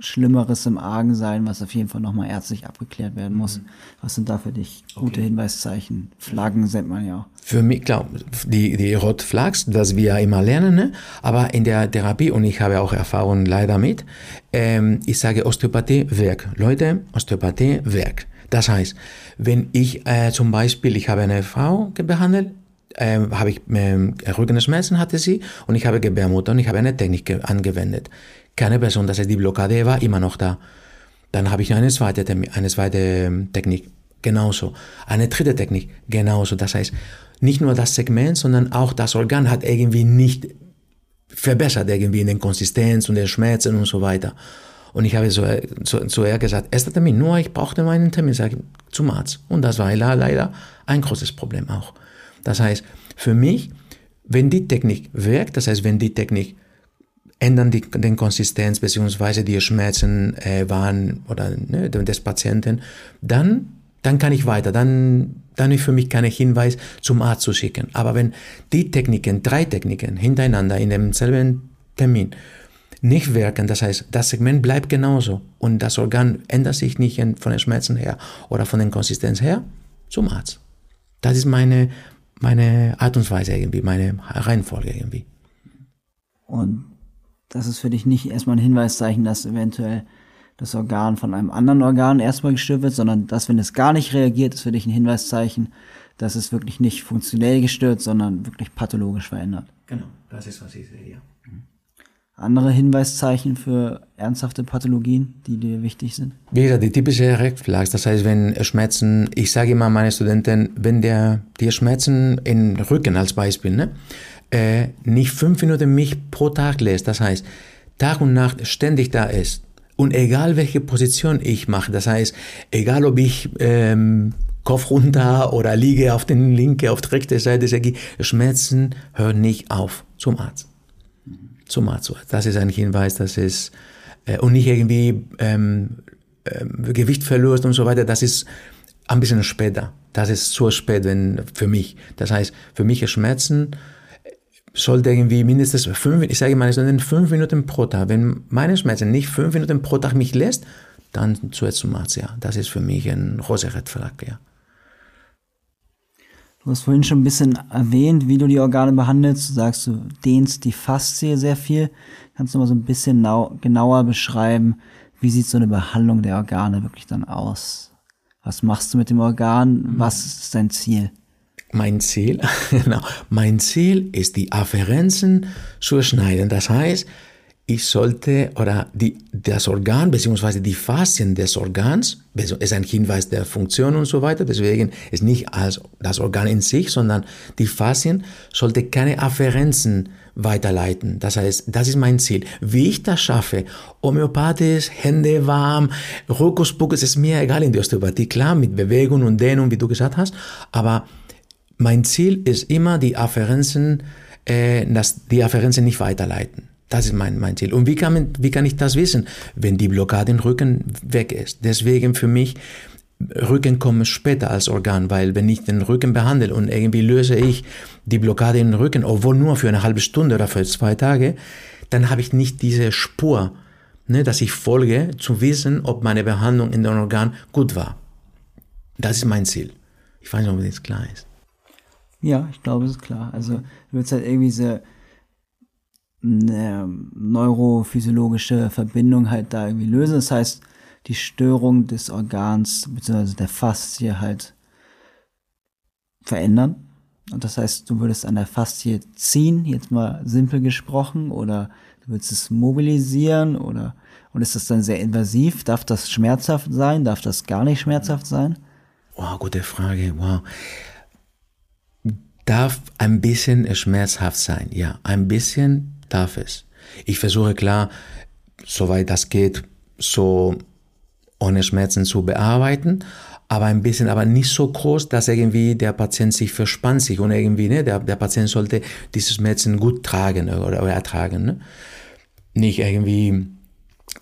Schlimmeres im Argen sein, was auf jeden Fall nochmal ärztlich abgeklärt werden muss. Mhm. Was sind da für dich gute okay. Hinweiszeichen? Flaggen nennt man ja auch. Für mich, klar, die, die Rot Flags, das wir immer lernen, ne? aber in der Therapie, und ich habe auch Erfahrungen leider mit, ähm, ich sage Osteopathie wirkt. Leute, Osteopathie wirkt. Das heißt, wenn ich äh, zum Beispiel, ich habe eine Frau behandelt, äh, habe ich äh, Rückenschmerzen hatte sie und ich habe Gebärmutter und ich habe eine Technik angewendet keine Person, das heißt, die Blockade war immer noch da. Dann habe ich eine zweite, eine zweite ähm, Technik, genauso. Eine dritte Technik, genauso. Das heißt, nicht nur das Segment, sondern auch das Organ hat irgendwie nicht verbessert, irgendwie in der Konsistenz und den Schmerzen und so weiter. Und ich habe so, so, so eher gesagt, erster Termin, nur ich brauchte meinen Termin, sage zum Arzt. Und das war leider ein großes Problem auch. Das heißt, für mich, wenn die Technik wirkt, das heißt, wenn die Technik ändern die den Konsistenz beziehungsweise die Schmerzen äh, waren oder ne, des Patienten, dann dann kann ich weiter, dann dann ist für mich kein Hinweis zum Arzt zu schicken. Aber wenn die Techniken, drei Techniken hintereinander in demselben Termin nicht wirken. Das heißt, das Segment bleibt genauso und das Organ ändert sich nicht von den Schmerzen her oder von der Konsistenz her zum Arzt. Das ist meine, meine Art und Weise irgendwie, meine Reihenfolge irgendwie. Und das ist für dich nicht erstmal ein Hinweiszeichen, dass eventuell das Organ von einem anderen Organ erstmal gestört wird, sondern dass, wenn es gar nicht reagiert, ist für dich ein Hinweiszeichen, dass es wirklich nicht funktionell gestört, sondern wirklich pathologisch verändert. Genau, das ist, was ich sehe, ja andere Hinweiszeichen für ernsthafte Pathologien, die dir wichtig sind? Wie gesagt, die typische Reflex, das heißt, wenn Schmerzen, ich sage immer meinen Studenten, wenn der, die Schmerzen im Rücken als Beispiel, ne, äh, nicht fünf Minuten mich pro Tag lässt, das heißt, Tag und Nacht ständig da ist und egal welche Position ich mache, das heißt, egal ob ich ähm, Kopf runter oder liege auf den linke, auf der rechten Seite, Schmerzen hören nicht auf zum Arzt zum Arzt. Das ist ein Hinweis, dass es äh, und nicht irgendwie ähm, äh, Gewicht verlust und so weiter. Das ist ein bisschen später. Das ist zu spät wenn, für mich. Das heißt, für mich Schmerzen sollte irgendwie mindestens fünf, ich sage mal, fünf Minuten pro Tag. Wenn meine Schmerzen nicht fünf Minuten pro Tag mich lässt, dann zuerst zum Arzt, ja. Das ist für mich ein großer Red ja. Du hast vorhin schon ein bisschen erwähnt, wie du die Organe behandelst. Du sagst, du dehnst die Faszie sehr viel. Kannst du mal so ein bisschen genauer beschreiben, wie sieht so eine Behandlung der Organe wirklich dann aus? Was machst du mit dem Organ? Was ist dein Ziel? Mein Ziel, [LAUGHS] genau, mein Ziel ist, die Afferenzen zu schneiden. Das heißt, ich sollte, oder die, das Organ beziehungsweise die Faszien des Organs, ist ein Hinweis der Funktion und so weiter, deswegen ist nicht als das Organ in sich, sondern die Faszien sollte keine Afferenzen weiterleiten. Das heißt, das ist mein Ziel. Wie ich das schaffe, homöopathisch, Hände warm, Rokuspukus, ist mir egal in der Osteopathie, klar, mit Bewegung und Dehnung, wie du gesagt hast, aber mein Ziel ist immer, die Afferenzen, äh, dass die Afferenzen nicht weiterleiten. Das ist mein, mein Ziel. Und wie kann, wie kann ich das wissen, wenn die Blockade im Rücken weg ist? Deswegen für mich, Rücken kommt später als Organ, weil wenn ich den Rücken behandle und irgendwie löse ich die Blockade im Rücken, obwohl nur für eine halbe Stunde oder für zwei Tage, dann habe ich nicht diese Spur, ne, dass ich folge, zu wissen, ob meine Behandlung in dem Organ gut war. Das ist mein Ziel. Ich weiß nicht, ob das klar ist. Ja, ich glaube, es ist klar. Also, du willst halt irgendwie so eine neurophysiologische Verbindung halt da irgendwie lösen. Das heißt, die Störung des Organs bzw. der Faszie halt verändern. Und das heißt, du würdest an der Faszie ziehen, jetzt mal simpel gesprochen, oder du würdest es mobilisieren oder und ist das dann sehr invasiv? Darf das schmerzhaft sein? Darf das gar nicht schmerzhaft sein? Wow, gute Frage. Wow. Darf ein bisschen schmerzhaft sein, ja. Ein bisschen darf es. Ich versuche klar, soweit das geht, so ohne Schmerzen zu bearbeiten, aber ein bisschen, aber nicht so groß, dass irgendwie der Patient sich verspannt sich und irgendwie, ne, der, der Patient sollte diese Schmerzen gut tragen oder, oder ertragen, ne? Nicht irgendwie,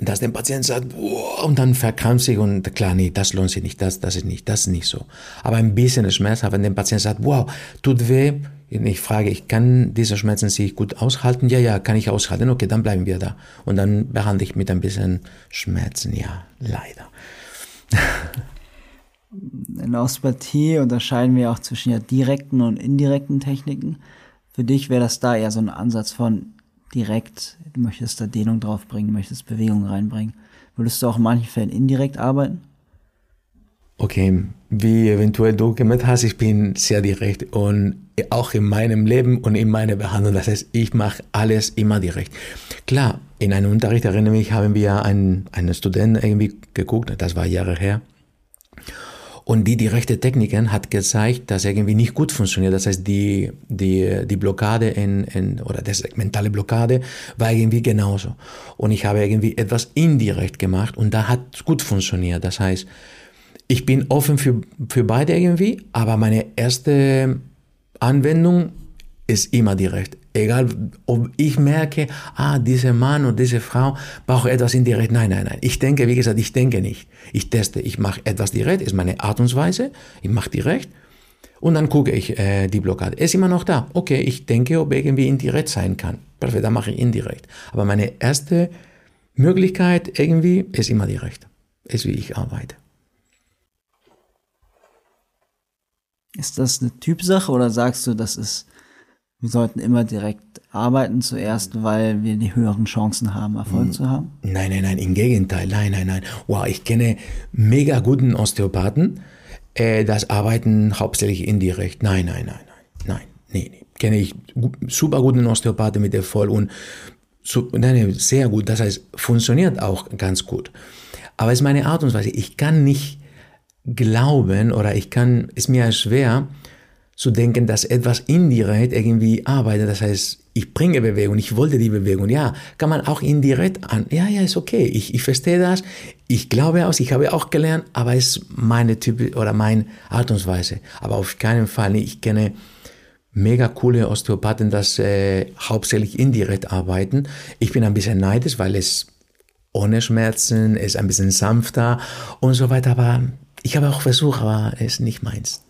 dass der Patient sagt, boah, und dann verkrampft sich und klar, nee, das lohnt sich nicht, das, das ist nicht, das ist nicht so. Aber ein bisschen Schmerz, wenn der Patient sagt, wow, tut weh, ich frage, ich kann diese Schmerzen sich gut aushalten? Ja, ja, kann ich aushalten. Okay, dann bleiben wir da. Und dann behandle ich mit ein bisschen Schmerzen. Ja, leider. [LAUGHS] In der Osteopathie unterscheiden wir auch zwischen ja direkten und indirekten Techniken. Für dich wäre das da eher so ein Ansatz von direkt, du möchtest da Dehnung draufbringen, du möchtest Bewegung reinbringen. Würdest du auch in manchen Fällen indirekt arbeiten? Okay, wie eventuell du gemerkt hast, ich bin sehr direkt und auch in meinem Leben und in meiner Behandlung. Das heißt, ich mache alles immer direkt. Klar, in einem Unterricht, erinnere mich, haben wir einen, einen Studenten irgendwie geguckt, das war Jahre her. Und die direkte Techniken hat gezeigt, dass irgendwie nicht gut funktioniert. Das heißt, die, die, die Blockade in, in, oder das mentale Blockade war irgendwie genauso. Und ich habe irgendwie etwas indirekt gemacht und da hat gut funktioniert. Das heißt, ich bin offen für, für beide irgendwie, aber meine erste Anwendung ist immer direkt. Egal, ob ich merke, ah, dieser Mann oder diese Frau braucht etwas indirekt. Nein, nein, nein. Ich denke, wie gesagt, ich denke nicht. Ich teste, ich mache etwas direkt, ist meine Art und Weise. Ich mache direkt. Und dann gucke ich äh, die Blockade. Ist immer noch da. Okay, ich denke, ob irgendwie indirekt sein kann. Perfekt, dann mache ich indirekt. Aber meine erste Möglichkeit irgendwie ist immer direkt. Ist wie ich arbeite. Ist das eine Typsache oder sagst du, das ist wir sollten immer direkt arbeiten zuerst, weil wir die höheren Chancen haben, Erfolg zu haben? Nein, nein, nein, im Gegenteil. Nein, nein, nein. Wow, ich kenne mega guten Osteopathen, äh, das arbeiten hauptsächlich indirekt. Nein, nein, nein, nein, nein, nee, nee. Kenne ich super guten Osteopathen mit Erfolg und so, nein, sehr gut. Das heißt, funktioniert auch ganz gut. Aber es ist meine Art und Weise. Ich kann nicht glauben oder ich kann, ist mir schwer, zu denken, dass etwas indirekt irgendwie arbeitet. Das heißt, ich bringe Bewegung, ich wollte die Bewegung. Ja, kann man auch indirekt an. Ja, ja, ist okay. Ich, ich verstehe das. Ich glaube auch, ich habe auch gelernt, aber es ist meine Typ oder meine Art und Weise. Aber auf keinen Fall. Ich kenne mega coole Osteopathen, das äh, hauptsächlich indirekt arbeiten. Ich bin ein bisschen neidisch, weil es ohne Schmerzen ist ein bisschen sanfter und so weiter. Aber ich habe auch versucht, aber es ist nicht meins.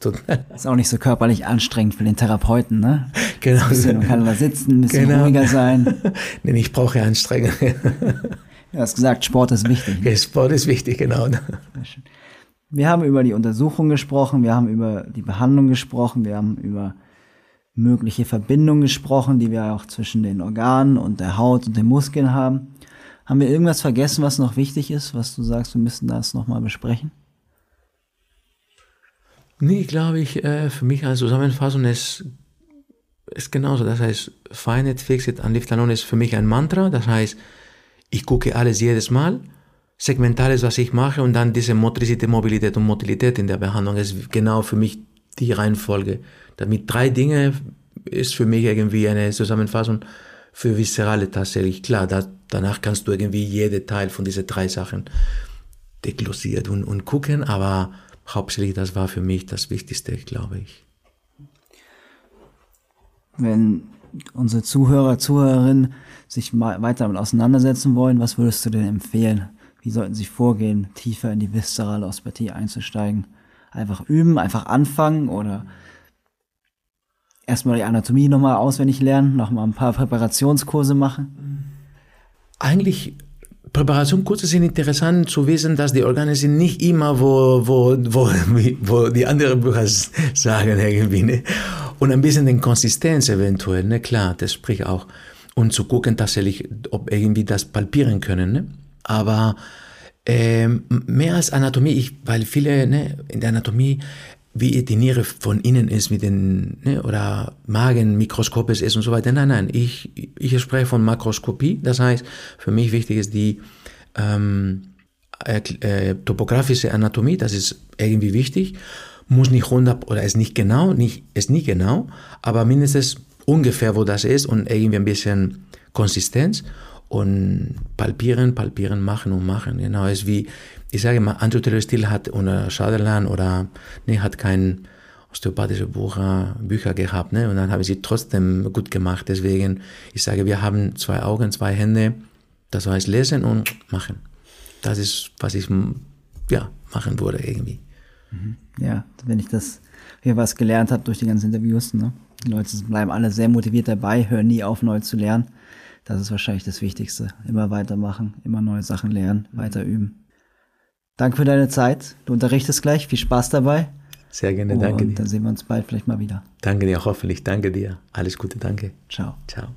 ist auch nicht so körperlich anstrengend für den Therapeuten, ne? Genau. Ein bisschen, man kann da sitzen, ein bisschen genau. ruhiger sein. [LAUGHS] nee, ich brauche Anstrengung. [LAUGHS] du hast gesagt, Sport ist wichtig. Ne? Sport ist wichtig, genau. Wir haben über die Untersuchung gesprochen, wir haben über die Behandlung gesprochen, wir haben über mögliche Verbindungen gesprochen, die wir auch zwischen den Organen und der Haut und den Muskeln haben. Haben wir irgendwas vergessen, was noch wichtig ist, was du sagst, wir müssen das nochmal besprechen? Nee, glaube ich, äh, für mich als Zusammenfassung ist, ist genauso. Das heißt, Find it, fix it and live alone ist für mich ein Mantra. Das heißt, ich gucke alles jedes Mal, segmental ist, was ich mache und dann diese Motorizität, Mobilität und Motilität in der Behandlung ist genau für mich die Reihenfolge. Damit drei Dinge ist für mich irgendwie eine Zusammenfassung für Viszerale tatsächlich. Klar, da, danach kannst du irgendwie jede Teil von diesen drei Sachen deglosiert und, und gucken, aber hauptsächlich das war für mich das Wichtigste, glaube ich. Wenn unsere Zuhörer, Zuhörerinnen sich mal weiter damit auseinandersetzen wollen, was würdest du denn empfehlen? Wie sollten sie vorgehen, tiefer in die viszerale Osteopathie einzusteigen? Einfach üben, einfach anfangen oder erstmal die Anatomie nochmal auswendig lernen, nochmal ein paar Präparationskurse machen? Eigentlich Präparationskurse sind interessant zu wissen, dass die Organe sind nicht immer, wo, wo, wo, wo die anderen Bücher sagen irgendwie. Ne? Und ein bisschen den Konsistenz eventuell, ne? klar, das spricht auch. Und zu gucken tatsächlich, ob irgendwie das palpieren können. Ne? Aber ähm, mehr als Anatomie, ich, weil viele ne, in der Anatomie wie die Niere von innen ist mit den, ne, oder Magen mikroskopisch ist und so weiter. Nein, nein, ich, ich spreche von Makroskopie. Das heißt, für mich wichtig ist die ähm, äh, topografische Anatomie, das ist irgendwie wichtig. Muss nicht 100 oder ist nicht genau, nicht, ist nicht genau, aber mindestens ungefähr, wo das ist und irgendwie ein bisschen Konsistenz und palpieren, palpieren, machen und machen. Genau, ist wie, ich sage mal, Andrew Still hat oder Sutherland oder ne, hat kein osteopathische Bücher, Bücher gehabt, ne? Und dann haben sie trotzdem gut gemacht. Deswegen, ich sage, wir haben zwei Augen, zwei Hände. Das heißt lesen und machen. Das ist, was ich ja machen würde irgendwie. Mhm. Ja, wenn ich das hier was gelernt habe durch die ganzen Interviews, ne? Die Leute bleiben alle sehr motiviert dabei, hören nie auf, neu zu lernen. Das ist wahrscheinlich das Wichtigste. Immer weitermachen, immer neue Sachen lernen, weiter üben. Danke für deine Zeit. Du unterrichtest gleich. Viel Spaß dabei. Sehr gerne, danke dir. Und dann sehen wir uns bald vielleicht mal wieder. Danke dir, hoffentlich. Danke dir. Alles Gute, danke. Ciao. Ciao.